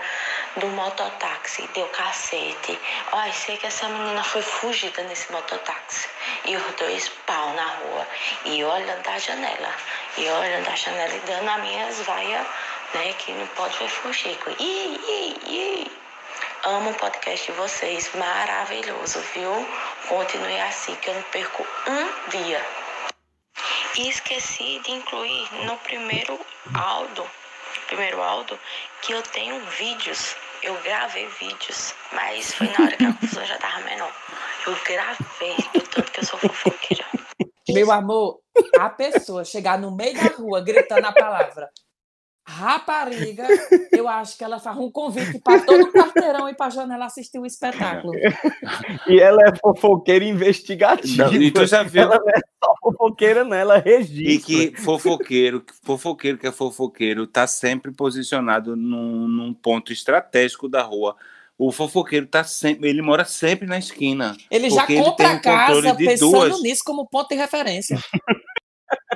do mototáxi, deu cacete. Olha, sei que essa menina foi fugida nesse mototáxi. E os dois pau na rua. E olhando da janela. E olhando da janela e dando as minhas vaias, né, que não pode ver fugir. Ih, ih, ih. Amo o podcast de vocês, maravilhoso, viu? Continue assim que eu não perco um dia. E esqueci de incluir no primeiro áudio, primeiro áudio, que eu tenho vídeos. Eu gravei vídeos, mas foi na hora que a confusão já tava menor. Eu gravei, do tanto que eu sou fofoqueira. Meu amor, a pessoa chegar no meio da rua gritando a palavra rapariga, eu acho que ela faz um convite para todo o quarteirão ir para a janela assistir o espetáculo. E ela é fofoqueira investigativa. Não, e tu já viu- Ela não é só fofoqueira, não, ela registra. E que fofoqueiro, fofoqueiro que é fofoqueiro, tá sempre posicionado num, num ponto estratégico da rua. O fofoqueiro tá sempre, ele mora sempre na esquina. Ele já ele compra tem a casa pensando duas. nisso como ponto de referência.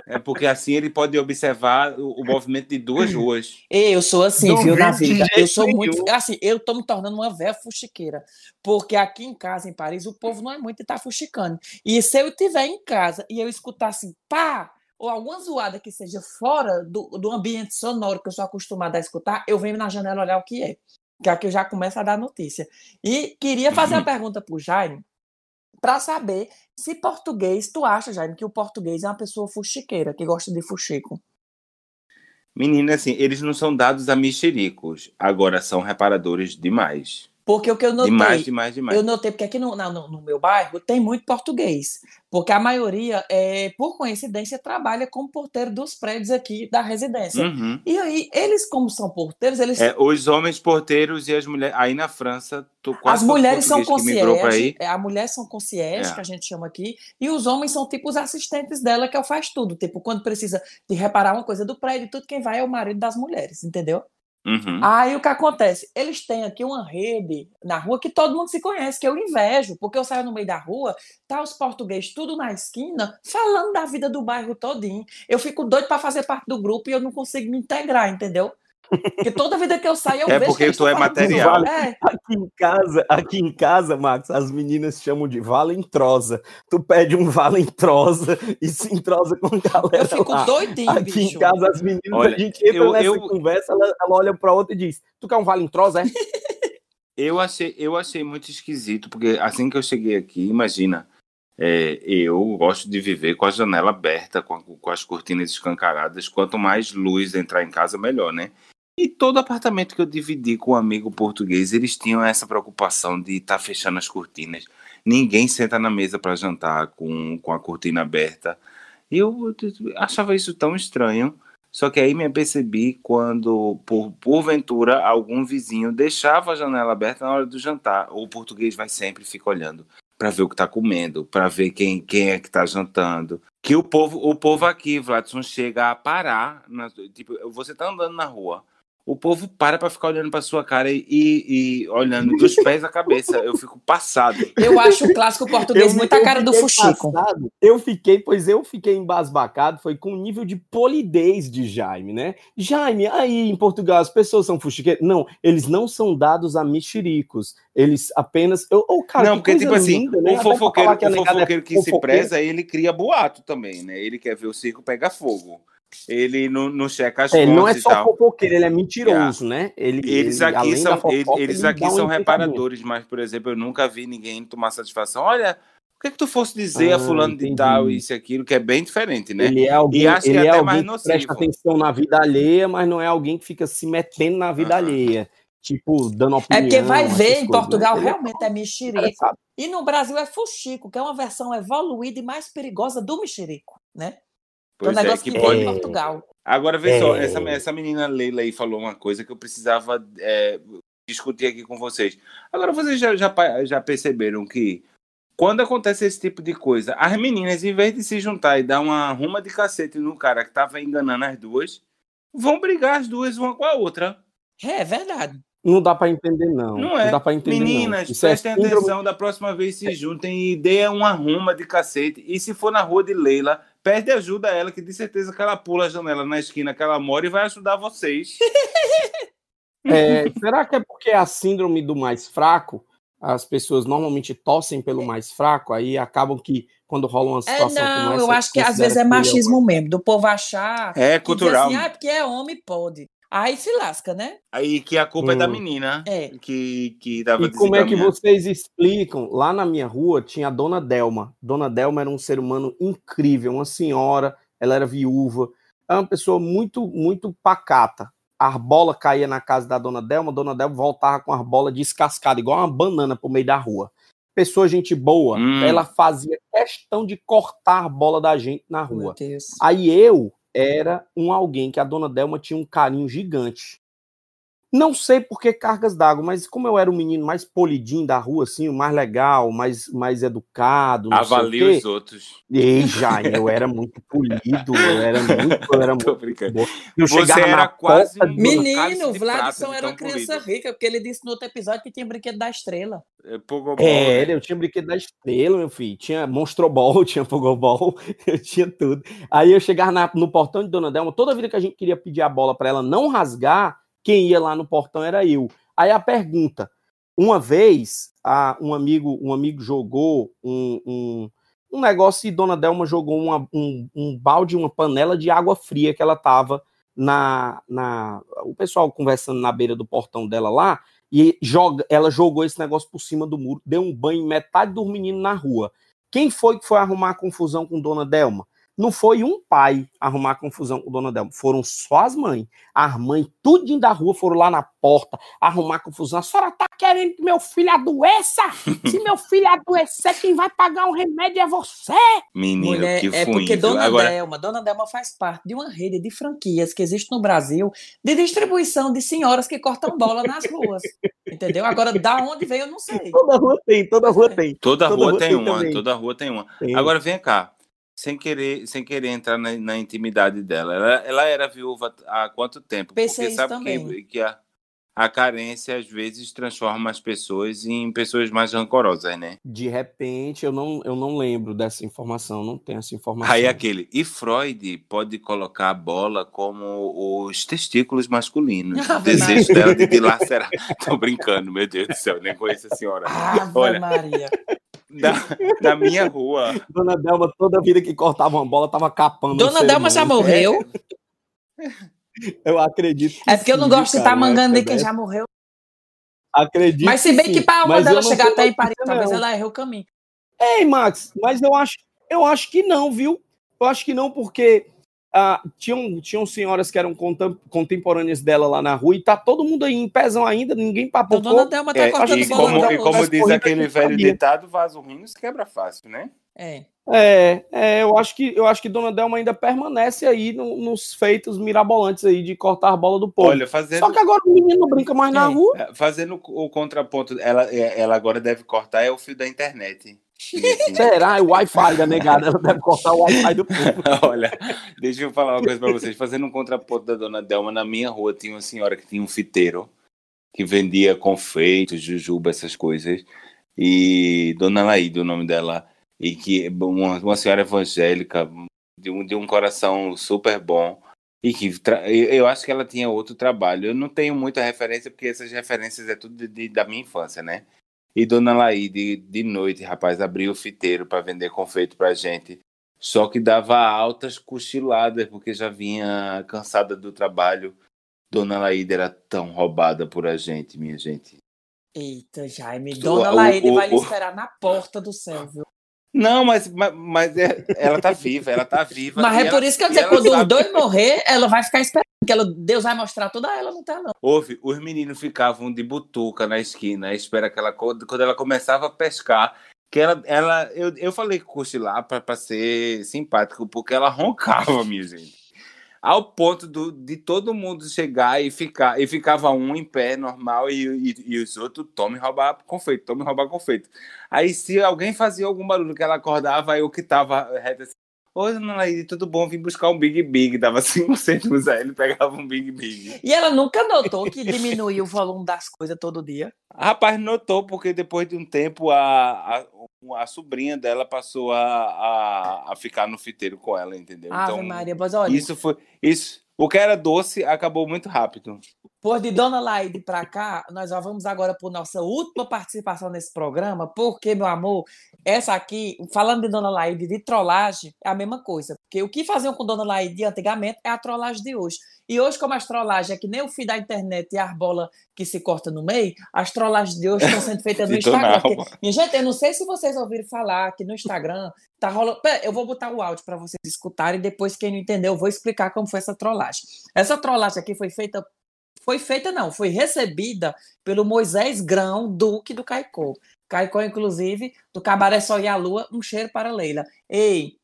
É porque assim ele pode observar o, o movimento de duas ruas. Eu sou assim, Não viu, na vi de vida. Eu sou muito. nenhum. Assim, eu tô me tornando uma velha fuxiqueira. Porque aqui em casa, em Paris, o povo não é muito e tá fuxicando. E se eu estiver em casa e eu escutar assim, pá, ou alguma zoada que seja fora do, do ambiente sonoro que eu sou acostumada a escutar, eu venho na janela olhar o que é. Que aqui eu já começo a dar notícia. E queria fazer uma pergunta pro Jaime para saber se português, tu acha, Jaime, que o português é uma pessoa fuxiqueira, que gosta de fuxico. Menina, assim, eles não são dados a mexericos, agora são reparadores demais. Porque o que eu notei. Demais, demais, demais. Eu notei, porque aqui no, no, no meu bairro tem muito português. Porque a maioria, é, por coincidência, trabalha como porteiro dos prédios aqui da residência. Uhum. E aí, eles, como são porteiros, eles. É, os homens porteiros e as mulheres. Aí na França, tu, quase As mulheres são concierge, é, a mulher são concierge, É. que a gente chama aqui, e os homens são tipo os assistentes dela, que é o faz tudo. Tipo, quando precisa de reparar uma coisa do prédio, tudo quem vai é o marido das mulheres, entendeu? Uhum. Aí o que acontece? Eles têm aqui uma rede na rua que todo mundo se conhece, que eu invejo, porque eu saio no meio da rua, tá os portugueses tudo na esquina, falando da vida do bairro todinho. Eu fico doido para fazer parte do grupo e eu não consigo me integrar, entendeu? Porque toda vida que eu saio, eu É vejo porque que tu é material. vale- É, Aqui em casa, aqui em casa, Max, as meninas chamam de valentrosa. Tu pede um valentrosa e se entrosa com a galera eu fico lá. doidinho, Aqui bicho. em casa, as meninas, Olha, a gente entra eu- nessa eu- conversa, ela, ela olha pra outra e diz: Tu quer um valentrosa? É? Eu achei, eu achei muito esquisito, porque assim que eu cheguei aqui, imagina, é, eu gosto de viver com a janela aberta, com, a- com as cortinas escancaradas. Quanto mais luz entrar em casa, melhor, né? E todo apartamento que eu dividi com um amigo português, eles tinham essa preocupação de estar fechando as cortinas. Ninguém senta na mesa para jantar com, com a cortina aberta. E eu achava isso tão estranho. Só que aí me apercebi quando, por porventura, algum vizinho deixava a janela aberta na hora do jantar. O português vai sempre fica olhando para ver o que está comendo, para ver quem, quem é que está jantando. Que o povo, o povo aqui, Vladson, chega a parar. na- tipo, você tá andando na rua. O povo para para ficar olhando para sua cara e, e- e olhando dos pés à cabeça. Eu fico passado. Eu acho o clássico português Eu- muito a eu cara do fuxico. passado, Eu fiquei, pois eu fiquei embasbacado, foi com o nível de polidez de Jaime, né? Jaime, aí em Portugal as pessoas são fuxiqueiras? Não, eles não são dados a mexericos. Eles apenas. Eu, oh, cara, não, que porque, tipo assim, linda, né? o fofoqueiro, que o negada é fofoqueiro que se fofoqueira. preza, ele cria boato também, né? Ele quer ver o circo pegar fogo. Ele não, não checa as É, ele não é só fofoqueiro, ele é mentiroso, né? Ele, Eles ele, aqui além são, da fofoca, eles, eles ele aqui um são enfeitamento. reparadores, mas, por exemplo, eu nunca vi ninguém tomar satisfação. Olha, o que é que tu fosse dizer Ah, a fulano entendi. de tal, isso e aquilo, que é bem diferente, né? Ele é alguém, e acho ele que é é até alguém mais que presta atenção na vida alheia, mas não é alguém que fica se metendo na vida alheia. Tipo, dando opinião. É porque vai ver, coisas, em né? Portugal Ele é realmente é mexerico. E no Brasil é fuxico, que é uma versão evoluída e mais perigosa do mexerico, né? Que é um Pois é, negócio que que, pode- tem em Portugal. Agora, vê só, É. essa, essa menina Leila aí falou uma coisa que eu precisava é, discutir aqui com vocês. Agora, vocês já, já, já perceberam que quando acontece esse tipo de coisa, as meninas, em vez de se juntar e dar uma ruma de cacete no cara que tava enganando as duas, vão brigar as duas uma com a outra. É, é verdade. Não dá pra entender, não. Não é? dá pra entender, não. Meninas, Isso é prestem síndrome- atenção, da próxima vez se juntem e dê uma ruma de cacete. E se for na rua de Leila, pede ajuda a ela, que de certeza que ela pula a janela na esquina que ela mora e vai ajudar vocês. É, será que é porque é a síndrome do mais fraco? As pessoas normalmente torcem pelo mais fraco, aí acabam que quando rola uma É, situação como não, essa, eu acho que às vezes é machismo mesmo, do povo achar. É cultural. Assim, ah, porque é homem, pode. Aí se lasca, né? Aí que a culpa é da Hum. menina É. que, que tava E como é que vocês explicam? Lá na minha rua tinha a Dona Delma. Dona Delma era um ser humano incrível, uma senhora, ela era viúva, é uma pessoa muito, muito pacata. A bola caía na casa da Dona Delma, a Dona Delma voltava com a bola descascada, igual uma banana pro meio da rua. Pessoa, gente boa, Hum. ela fazia questão de cortar a bola da gente na Meu rua. Deus. Aí eu era um alguém que a dona Delma tinha um carinho gigante. Não sei por que cargas d'água, mas como eu era o menino mais polidinho da rua, assim, o mais legal, mais, mais educado, não Avalie sei o os outros. Ei, Jaime, eu era muito polido, eu era muito, eu era Tô muito brincando. bom. Eu Você chegava era na quase porta um Menino, o Vladson era uma criança polido. rica, porque ele disse no outro episódio que tinha brinquedo da estrela. É, Pogobol, Era, né? eu tinha brinquedo da estrela, meu filho. Tinha Monstrobol, tinha Pogobol, eu tinha tudo. Aí eu chegava na- no portão de Dona Delma, toda vida que a gente queria pedir a bola para ela não rasgar, quem ia lá no portão era eu. Aí a pergunta: uma vez, a- um amigo um amigo jogou um, um, um negócio e Dona Delma jogou uma- um, um balde, uma panela de água fria que ela tava na, na. O pessoal conversando na beira do portão dela lá, e joga, ela jogou esse negócio por cima do muro, deu um banho metade dos meninos na rua. Quem foi que foi arrumar a confusão com Dona Delma? Não foi um pai arrumar a confusão com Dona Delma, foram só as mães. As mães, tudinho da rua, foram lá na porta arrumar a confusão. A senhora tá querendo que meu filho adoeça? Se meu filho adoecer, quem vai pagar um remédio é você. Menino, Mulher, que é porque? Dona Agora, Delma, Dona Delma faz parte de uma rede de franquias que existe no Brasil de distribuição de senhoras que cortam bola nas ruas. Entendeu? Agora, da onde veio, eu não sei. Toda rua tem, toda rua tem. toda, toda rua rua tem tem uma, também. toda rua tem uma. Tem. Agora vem cá. Sem querer, sem querer entrar na, na intimidade dela. Ela, ela era viúva há quanto tempo? Pensei Porque isso sabe também. que, que a, a carência às vezes transforma as pessoas em pessoas mais rancorosas, né? De repente, eu não, eu não lembro dessa informação, não tenho essa informação. Aí aquele. E Freud pode colocar a bola como os testículos masculinos. O desejo Maria. dela de dilacerar. Tô brincando, meu Deus do céu, nem conheço a senhora. Ave Olha, Maria. Na, na minha rua. Dona Delma, toda vida que cortava uma bola, tava capando. Dona Delma já morreu? Eu acredito. É porque eu não sim, gosto de cara, estar mangando de essa quem já morreu. Acredito. Mas se bem que sim. para dela chegar até em Paris, talvez ela errou o caminho. Ei, Max, mas eu acho, eu acho que não, viu? Eu acho que não, porque ah, tinham, tinham senhoras que eram contem- contemporâneas dela lá na rua e tá todo mundo aí em pezão ainda, ninguém papocou. Dona Delma tá É, cortando e bola como, e como diz aquele que velho ditado, vaso ruim não se quebra fácil, né? É. É, é, eu acho que eu acho que Dona Delma ainda permanece aí no- nos feitos mirabolantes aí de cortar a bola do povo. Olha, fazendo, Só que agora o menino não brinca mais na É. rua. é, fazendo o contraponto, ela, é, ela agora deve cortar é o fio da internet. Será? É o Wi-Fi da negada, ela deve cortar o Wi-Fi do povo. Olha, deixa eu falar uma coisa pra vocês. Fazendo um contraponto da dona Delma, na minha rua tinha uma senhora que tinha um fiteiro que vendia confeitos, jujuba, essas coisas. E Dona Laíde, o nome dela, e que uma, uma senhora evangélica de um, de um coração super bom. E que tra- eu eu acho que ela tinha outro trabalho. Eu não tenho muita referência, porque essas referências é tudo de- de- da minha infância, né? E Dona Laíde, de noite, rapaz, abriu o fiteiro para vender confeito pra gente. Só que dava altas cochiladas, porque já vinha cansada do trabalho. Dona Laíde era tão roubada por a gente, minha gente. Eita, Jaime. Dona o- vai lhe esperar na porta do céu, viu? Não, mas, mas, mas é- ela tá viva, ela tá viva. Mas é ela- por isso que eu dizer, quando os sabe- dois morrer, ela vai ficar esperando. Que ela, Deus vai mostrar tudo a ela, não tá, não. Houve, os meninos ficavam de butuca na esquina, espera que ela, quando ela começava a pescar, que ela, ela eu, eu falei cochilar para pra ser simpático, porque ela roncava, minha gente. Ao ponto do, de todo mundo chegar e ficar, e ficava um em pé normal e, e, e os outros tome roubar confeito, tome roubar confeito. Aí se alguém fazia algum barulho que ela acordava, o que tava reto assim, Oi, dona Laíde, tudo bom? Vim buscar um Big Big. Dava 5 cêntimos a ele, pegava um Big Big. E ela nunca notou que diminuiu o volume das coisas todo dia. Rapaz, notou, porque depois de um tempo a, a, a sobrinha dela passou a, a, a ficar no fiteiro com ela, entendeu? Ave então, Maria, mas olha, isso foi. Isso, o que era doce acabou muito rápido. Por de Dona Laide pra cá, nós já vamos agora por nossa última participação nesse programa, porque, meu amor, essa aqui, falando de Dona Laide de trollagem, é a mesma coisa. Porque o que faziam com Dona Laide antigamente é a trollagem de hoje. E hoje, como as trollagens é que nem o fio da internet e a arbola que se corta no meio, as trollagens de hoje estão sendo feitas no Instagram. Porque, minha gente, eu não sei se vocês ouviram falar que no Instagram tá rolando. Pera, eu vou botar o áudio para vocês escutarem, depois, quem não entendeu, eu vou explicar como foi essa trollagem. Essa trollagem aqui foi feita. Foi feita, não, foi recebida pelo Moisés Grão, Duque do Caicó. Caicó, inclusive, do Cabaré Sol e a Lua, um cheiro para Leila. Ei,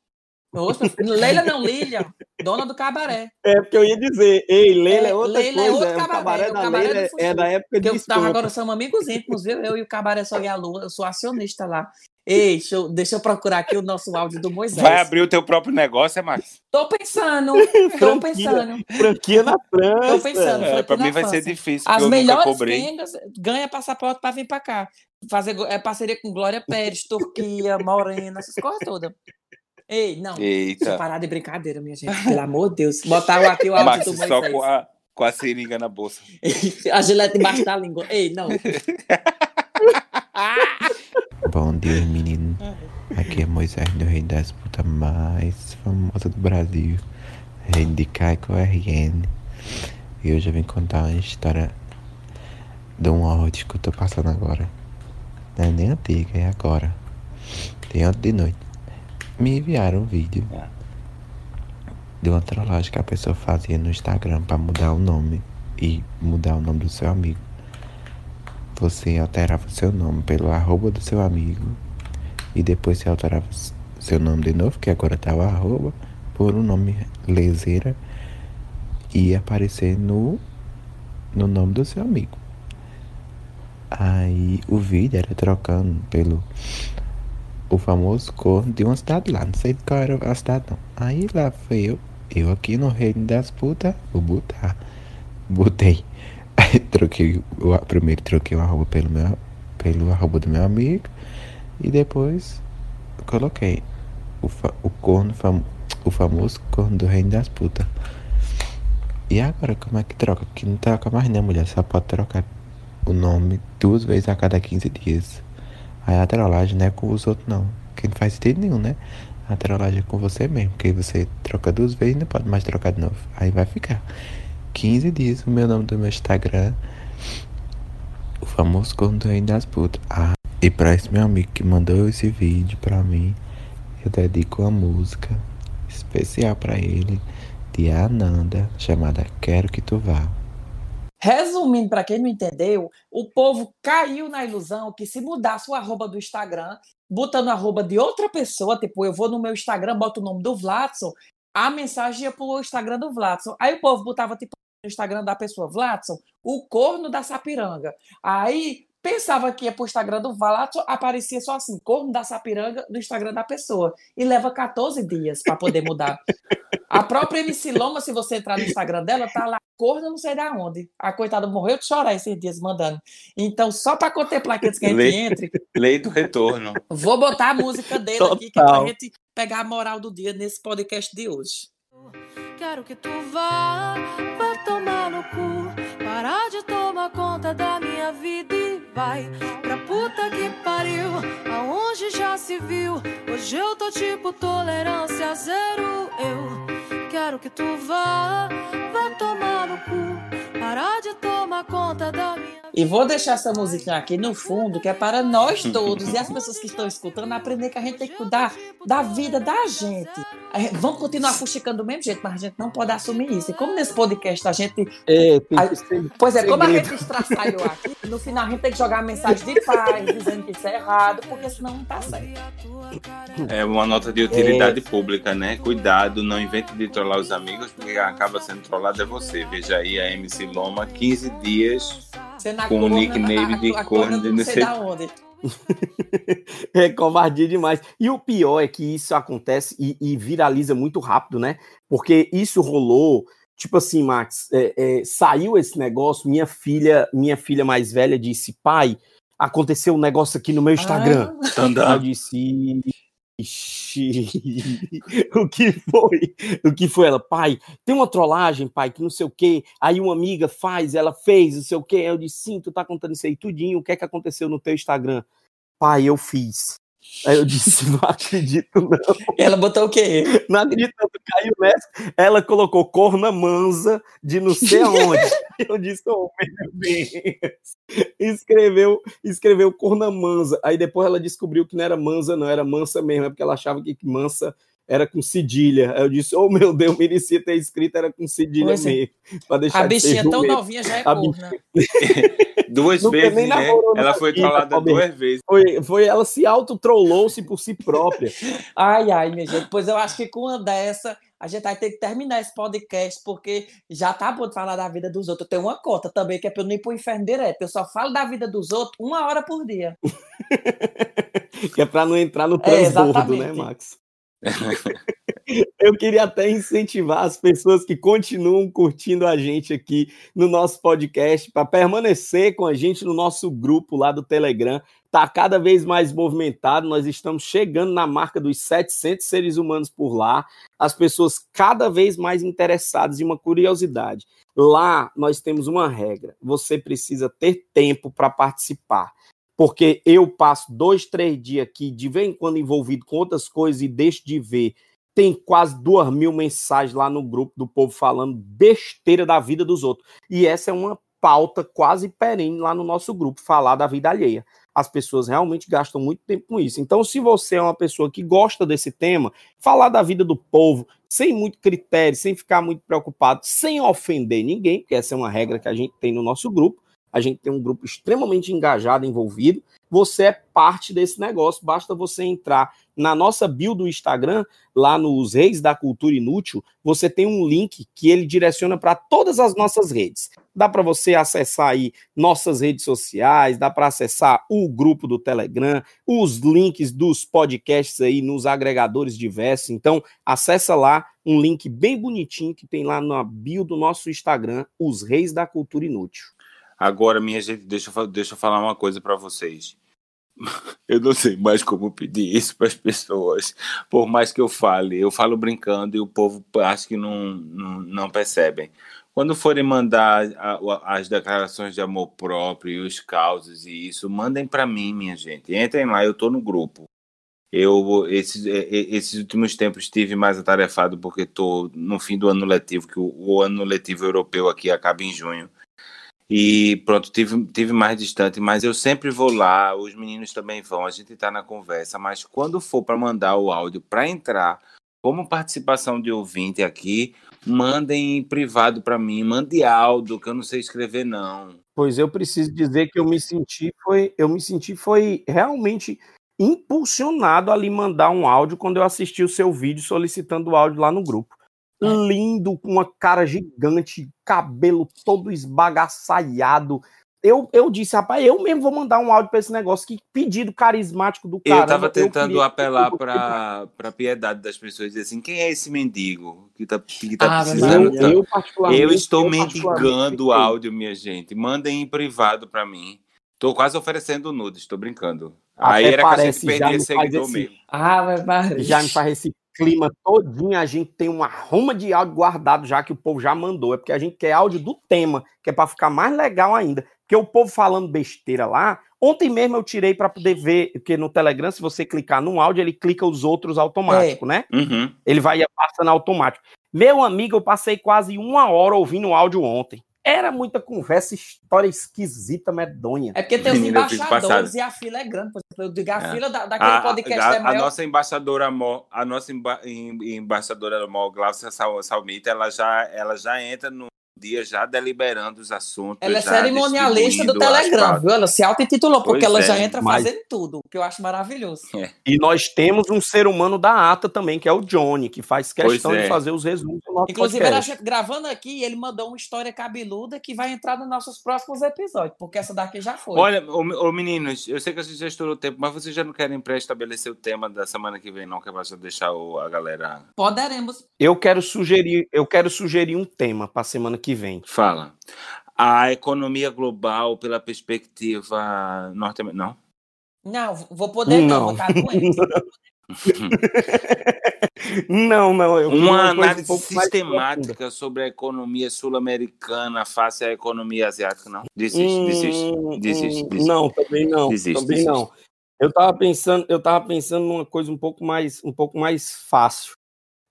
Oxe, Leila não, Lilian, dona do cabaré. É porque eu ia dizer, ei, Leila é, É, outra Leila é coisa. outro é, o cabaré, cabaré é o da cabaré Leila é- da época de eu tava, agora somos amigos íntimos, viu? Eu e o Cabaré Sol e a Lua, eu sou acionista lá. Ei, deixa eu, deixa eu procurar aqui o nosso áudio do Moisés. Vai abrir o teu próprio negócio, é Max? Tô pensando, tô pensando. Franquia na França. Tô pensando. É, pra mim vai ser França. difícil, As melhores quengas ganha passaporte para vir para cá. Fazer é, parceria com Glória Pérez, Turquia, Morena, essas coisas todas. Ei, não. Deixa Eita. eu parar de brincadeira, minha gente. Pelo amor de Deus. Botaram aqui o áudio Max do só Moisés. com a, com a seringa na bolsa. A gilete embaixo da língua. Ei, não. Bom dia, menino. Aqui é Moisés do Rei das Putas mais famosa do Brasil. Rei de Caico RN. E hoje eu vim contar uma história de um ódio que eu tô passando agora. Não é nem antiga, é agora. Tem ontem de noite. Me enviaram um vídeo de uma trollagem que a pessoa fazia no Instagram pra mudar o nome e mudar o nome do seu amigo. Você alterava seu nome pelo arroba do seu amigo e depois você alterava seu nome de novo, que agora tá o arroba, por um nome leseira e ia aparecer no, no nome do seu amigo. Aí o vídeo era trocando pelo o famoso corno de uma cidade lá. Não sei de qual era a cidade, não. Aí lá foi eu, eu aqui no reino das putas, vou botar. Botei. Troquei, o, primeiro troquei o arroba pelo meu, pelo arroba do meu amigo. E depois coloquei o, fa, o corno, fam, o famoso corno do reino das putas. E agora como é que troca? Porque não troca mais né, mulher? Só pode trocar o nome duas vezes a cada 15 dias. Aí a trollagem não é com os outros não. Que não faz sentido nenhum, né? A trollagem é com você mesmo. Porque você troca duas vezes e não pode mais trocar de novo. Aí vai ficar 15 dias o meu nome do meu Instagram. O famoso corno das putas. Ah, e pra esse meu amigo que mandou esse vídeo pra mim, eu dedico uma música especial pra ele de Ananda, chamada Quero Que Tu Vá. Resumindo, para quem não entendeu, o povo caiu na ilusão que se mudasse o arroba do Instagram, botando arroba de outra pessoa, tipo, eu vou no meu Instagram, boto o nome do Vladson, a mensagem ia pro Instagram do Vladson. Aí o povo botava, tipo, no Instagram da pessoa, Vladson, o corno da Sapiranga. Aí pensava que ia pro Instagram do Vladson, aparecia só assim, corno da Sapiranga no Instagram da pessoa. E leva 14 dias para poder mudar. A própria MC Loma, se você entrar no Instagram dela, tá lá, corno não sei da onde. A coitada morreu de chorar esses dias mandando. Então, só para contemplar aqueles que a gente Lei- entre, Lei do retorno. vou botar a música dele aqui, que é pra gente pegar a moral do dia nesse podcast de hoje. Quero que tu vá, vá tomar no cu. Parar de tomar conta da minha vida e vai pra puta que pariu. Aonde já se viu? Hoje eu tô tipo tolerância zero. Eu quero que tu vá, vá tomar no cu. Parar de tomar conta da minha E vou deixar essa musiquinha aqui no fundo, que é para nós todos e as pessoas que estão escutando aprender que a gente tem que cuidar da vida da gente. A Vamos continuar fuxicando do mesmo jeito, mas a gente não pode assumir isso. E como nesse podcast a gente. É, tem a- que ser Pois é, como a gente estraçalhou aqui, no final a gente tem que jogar mensagem de paz, dizendo que isso é errado, porque senão não tá certo. É uma nota de utilidade pública, né? Cuidado, não invente de trollar os amigos, porque acaba sendo trollado é você. Veja aí a MC Loma, 15 dias Sendo a com o nickname de corno de não sei da onde. É covardia demais. E o pior é que isso acontece e, e viraliza muito rápido, né? Porque isso rolou, tipo assim, Max, é, é, saiu esse negócio, minha filha, minha filha mais velha disse, pai, aconteceu um negócio aqui no meu Instagram. Ah. Eu disse, "Ixi, o que foi? O que foi ela? Pai, tem uma trollagem, pai, que não sei o quê. Aí uma amiga faz, ela fez, não sei o quê. Eu disse, sim, tu tá contando isso aí tudinho. O que é que aconteceu no teu Instagram? Pai, eu fiz. Aí eu disse, não acredito não. Ela botou o quê? Não acredito, não, caiu nessa. Ela colocou corna mansa de não sei aonde. Eu disse, oh, meu Deus. Escreveu, escreveu corna mansa. Aí depois ela descobriu que não era mansa, não, era mansa mesmo, é porque ela achava que mansa era com cedilha. Aí eu disse, oh meu Deus, merecia ter escrito, era com cedilha Pois é. mesmo. pra deixar A de ser bichinha tão jumento. novinha já é A corna. Duas Nunca vezes, né? Ela foi vida, trollada duas vezes. Foi, foi ela se auto-trollou-se por si própria. Ai, ai, minha gente. Pois eu acho que com uma dessa, a gente vai ter que terminar esse podcast, porque já tá bom de falar da vida dos outros. Eu tenho uma cota também, que é pra eu não ir pro inferno direto. Eu só falo da vida dos outros uma hora por dia. que é para não entrar no É, transbordo, exatamente. né, Max? Eu queria até incentivar as pessoas que continuam curtindo a gente aqui no nosso podcast para permanecer com a gente no nosso grupo lá do Telegram. Tá cada vez mais movimentado, nós estamos chegando na marca dos 700 seres humanos por lá. As pessoas cada vez mais interessadas e uma curiosidade. Lá nós temos uma regra: você precisa ter tempo para participar porque eu passo dois, três dias aqui, de vez em quando envolvido com outras coisas e deixo de ver. Tem quase duas mil mensagens lá no grupo do povo falando besteira da vida dos outros. E essa é uma pauta quase perene lá no nosso grupo, falar da vida alheia. As pessoas realmente gastam muito tempo com isso. Então, se você é uma pessoa que gosta desse tema, falar da vida do povo, sem muito critério, sem ficar muito preocupado, sem ofender ninguém, porque essa é uma regra que a gente tem no nosso grupo, a gente tem um grupo extremamente engajado, envolvido. Você é parte desse negócio, basta você entrar na nossa bio do Instagram, lá nos Reis da Cultura Inútil, você tem um link que ele direciona para todas as nossas redes. dá para você acessar aí nossas redes sociais, dá para acessar o grupo do Telegram, os links dos podcasts aí nos agregadores diversos. Então, acessa lá um link bem bonitinho que tem lá na bio do nosso Instagram, Os Reis da Cultura Inútil. Agora, minha gente, deixa eu, deixa eu falar uma coisa para vocês. Eu não sei mais como pedir isso para as pessoas. Por mais que eu fale, eu falo brincando e o povo acho que não, não, não percebem. Quando forem mandar as declarações de amor próprio e os causos e isso, mandem para mim, minha gente. Entrem lá, eu estou no grupo. Eu esses, esses últimos tempos estive mais atarefado porque estou no fim do ano letivo, que o, o ano letivo europeu aqui acaba em junho. E pronto, tive, tive mais distante, mas eu sempre vou lá, os meninos também vão, a gente está na conversa, mas quando for para mandar o áudio para entrar como participação de ouvinte aqui, mandem em privado para mim, mande áudio, que eu não sei escrever não. Pois eu preciso dizer que eu me senti foi, eu me senti foi realmente impulsionado a lhe mandar um áudio quando eu assisti o seu vídeo solicitando o áudio lá no grupo. É. Lindo, com uma cara gigante, cabelo todo esbagaçaiado. Eu, eu disse, rapaz, eu mesmo vou mandar um áudio para esse negócio. Que pedido carismático do cara. Eu tava tentando eu apelar para a piedade das pessoas, dizer assim, quem é esse mendigo que tá, que tá ah, precisando? Eu, eu, particularmente, eu estou eu mendigando o áudio, minha gente. Mandem em privado para mim. Tô quase oferecendo nudes, tô brincando. Até Aí era que a gente perder seguidor esse... mesmo. Ah, mas já me parece clima todinho, a gente tem uma ruma de áudio guardado já que o povo já mandou. É porque a gente quer áudio do tema, que é para ficar mais legal ainda. Porque o povo falando besteira lá. Ontem mesmo eu tirei para poder ver, porque no Telegram, se você clicar num áudio, ele clica os outros automático, é. né? Uhum. Ele vai passando automático. Meu amigo, eu passei quase uma hora ouvindo o áudio ontem. Era muita conversa, história esquisita, medonha. É porque tem os embaixadores e a fila é grande. Por exemplo, eu digo, a é. fila da, daquele a, podcast a, é maior. A nossa embaixadora, a nossa emba, embaixadora Mó, Glaucia Salmita, ela já, ela já entra no, dia já deliberando os assuntos. Ela é cerimonialista do Telegram, viu? Ela se auto-intitulou, porque ela é, já entra mas... fazendo tudo, que eu acho maravilhoso. É. E nós temos um ser humano da ata também, que é o Johnny, que faz questão de é. fazer os resumos do nosso Inclusive, gente gravando aqui, ele mandou uma história cabeluda que vai entrar nos nossos próximos episódios, porque essa daqui já foi. Olha, ô, ô meninos, eu sei que a gente já estourou o tempo, mas vocês já não querem pré-estabelecer o tema da semana que vem, não, que é pra deixar o, a galera. Poderemos. Eu quero sugerir, eu quero sugerir um tema para semana que vem. Fala. A economia global pela perspectiva norte-americana. Não? Não, vou poder não, vou estar doente. não, não. Eu uma análise um sistemática sobre a economia sul-americana face à economia asiática, não? Desiste, hum, desiste, desiste, desiste. Não, também não. Desiste, também desiste. não. Eu tava pensando, eu tava pensando numa coisa um pouco mais, um pouco mais fácil,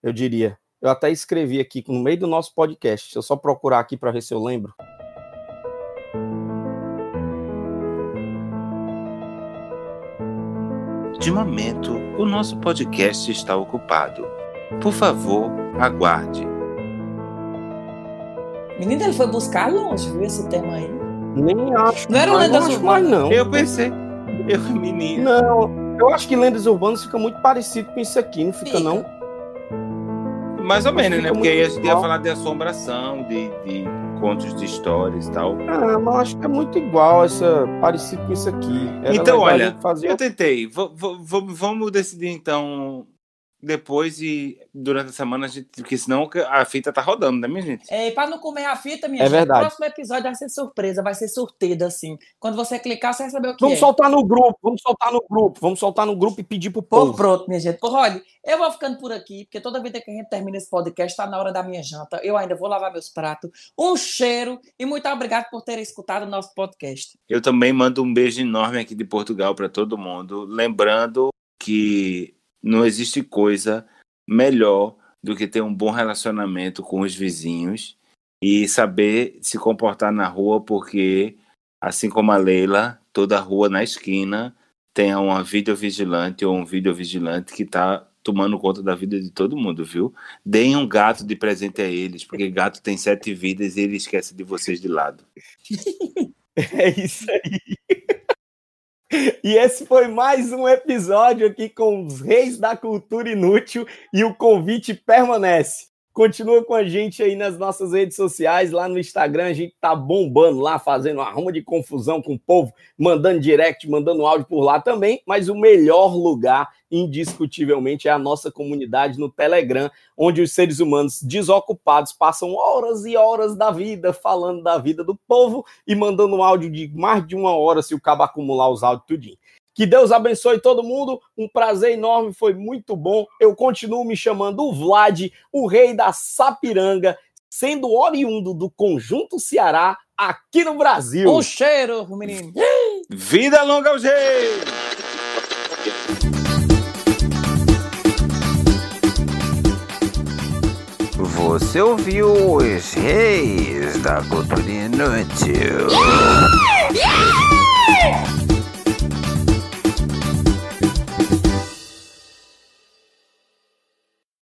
eu diria. Eu até escrevi aqui no meio do nosso podcast. Deixa eu só procurar aqui para ver se eu lembro. De momento, o nosso podcast está ocupado. Por favor, aguarde. Menina, ele foi buscar longe, viu, esse tema aí? Nem acho. Não era o Lendas Urbanas? Não. Eu pensei. Eu, menino. Não, eu acho que Lendas Urbanas fica muito parecido com isso aqui, não fica, fica. não? Mais ou menos, né? Porque aí a gente ia falar de assombração, de, de contos de histórias e tal. Ah, mas acho que é muito igual, essa, parecido com isso aqui. Era então, olha, fazer... eu tentei. V vamos decidir então depois e durante a semana, a gente, porque senão a fita tá rodando, né, minha gente? É, para não comer a fita, minha é gente, verdade. o próximo episódio vai ser surpresa, vai ser sorteio, assim. Quando você clicar, você vai saber o que vamos é. soltar no grupo, vamos soltar no grupo, vamos soltar no grupo e pedir pro povo. Pô, pronto, minha gente. Pô, olha, eu vou ficando por aqui, porque toda vez que a gente termina esse podcast, tá na hora da minha janta. Eu ainda vou lavar meus pratos. Um cheiro e muito obrigado por terem escutado o nosso podcast. Eu também mando um beijo enorme aqui de Portugal para todo mundo, lembrando que não existe coisa melhor do que ter um bom relacionamento com os vizinhos e saber se comportar na rua, porque, assim como a Leila, toda rua na esquina tem uma videovigilante ou um videovigilante que está tomando conta da vida de todo mundo, viu? Deem um gato de presente a eles, porque gato tem sete vidas e ele esquece de vocês de lado. É isso aí. E esse foi mais um episódio aqui com os reis da cultura inútil e o convite permanece. Continua com a gente aí nas nossas redes sociais, lá no Instagram, a gente tá bombando lá, fazendo uma ruma de confusão com o povo, mandando direct, mandando áudio por lá também, mas o melhor lugar, indiscutivelmente, é a nossa comunidade no Telegram, onde os seres humanos desocupados passam horas e horas da vida falando da vida do povo e mandando áudio de mais de uma hora se o cabo acumular os áudios tudinho. Que Deus abençoe todo mundo. Um prazer enorme, foi muito bom. Eu continuo me chamando o Vlad, o rei da Sapiranga, sendo oriundo do Conjunto Ceará aqui no Brasil. Um cheiro, menino. Vida longa ao jeito! Você ouviu os reis da cultura inútil. Yeah!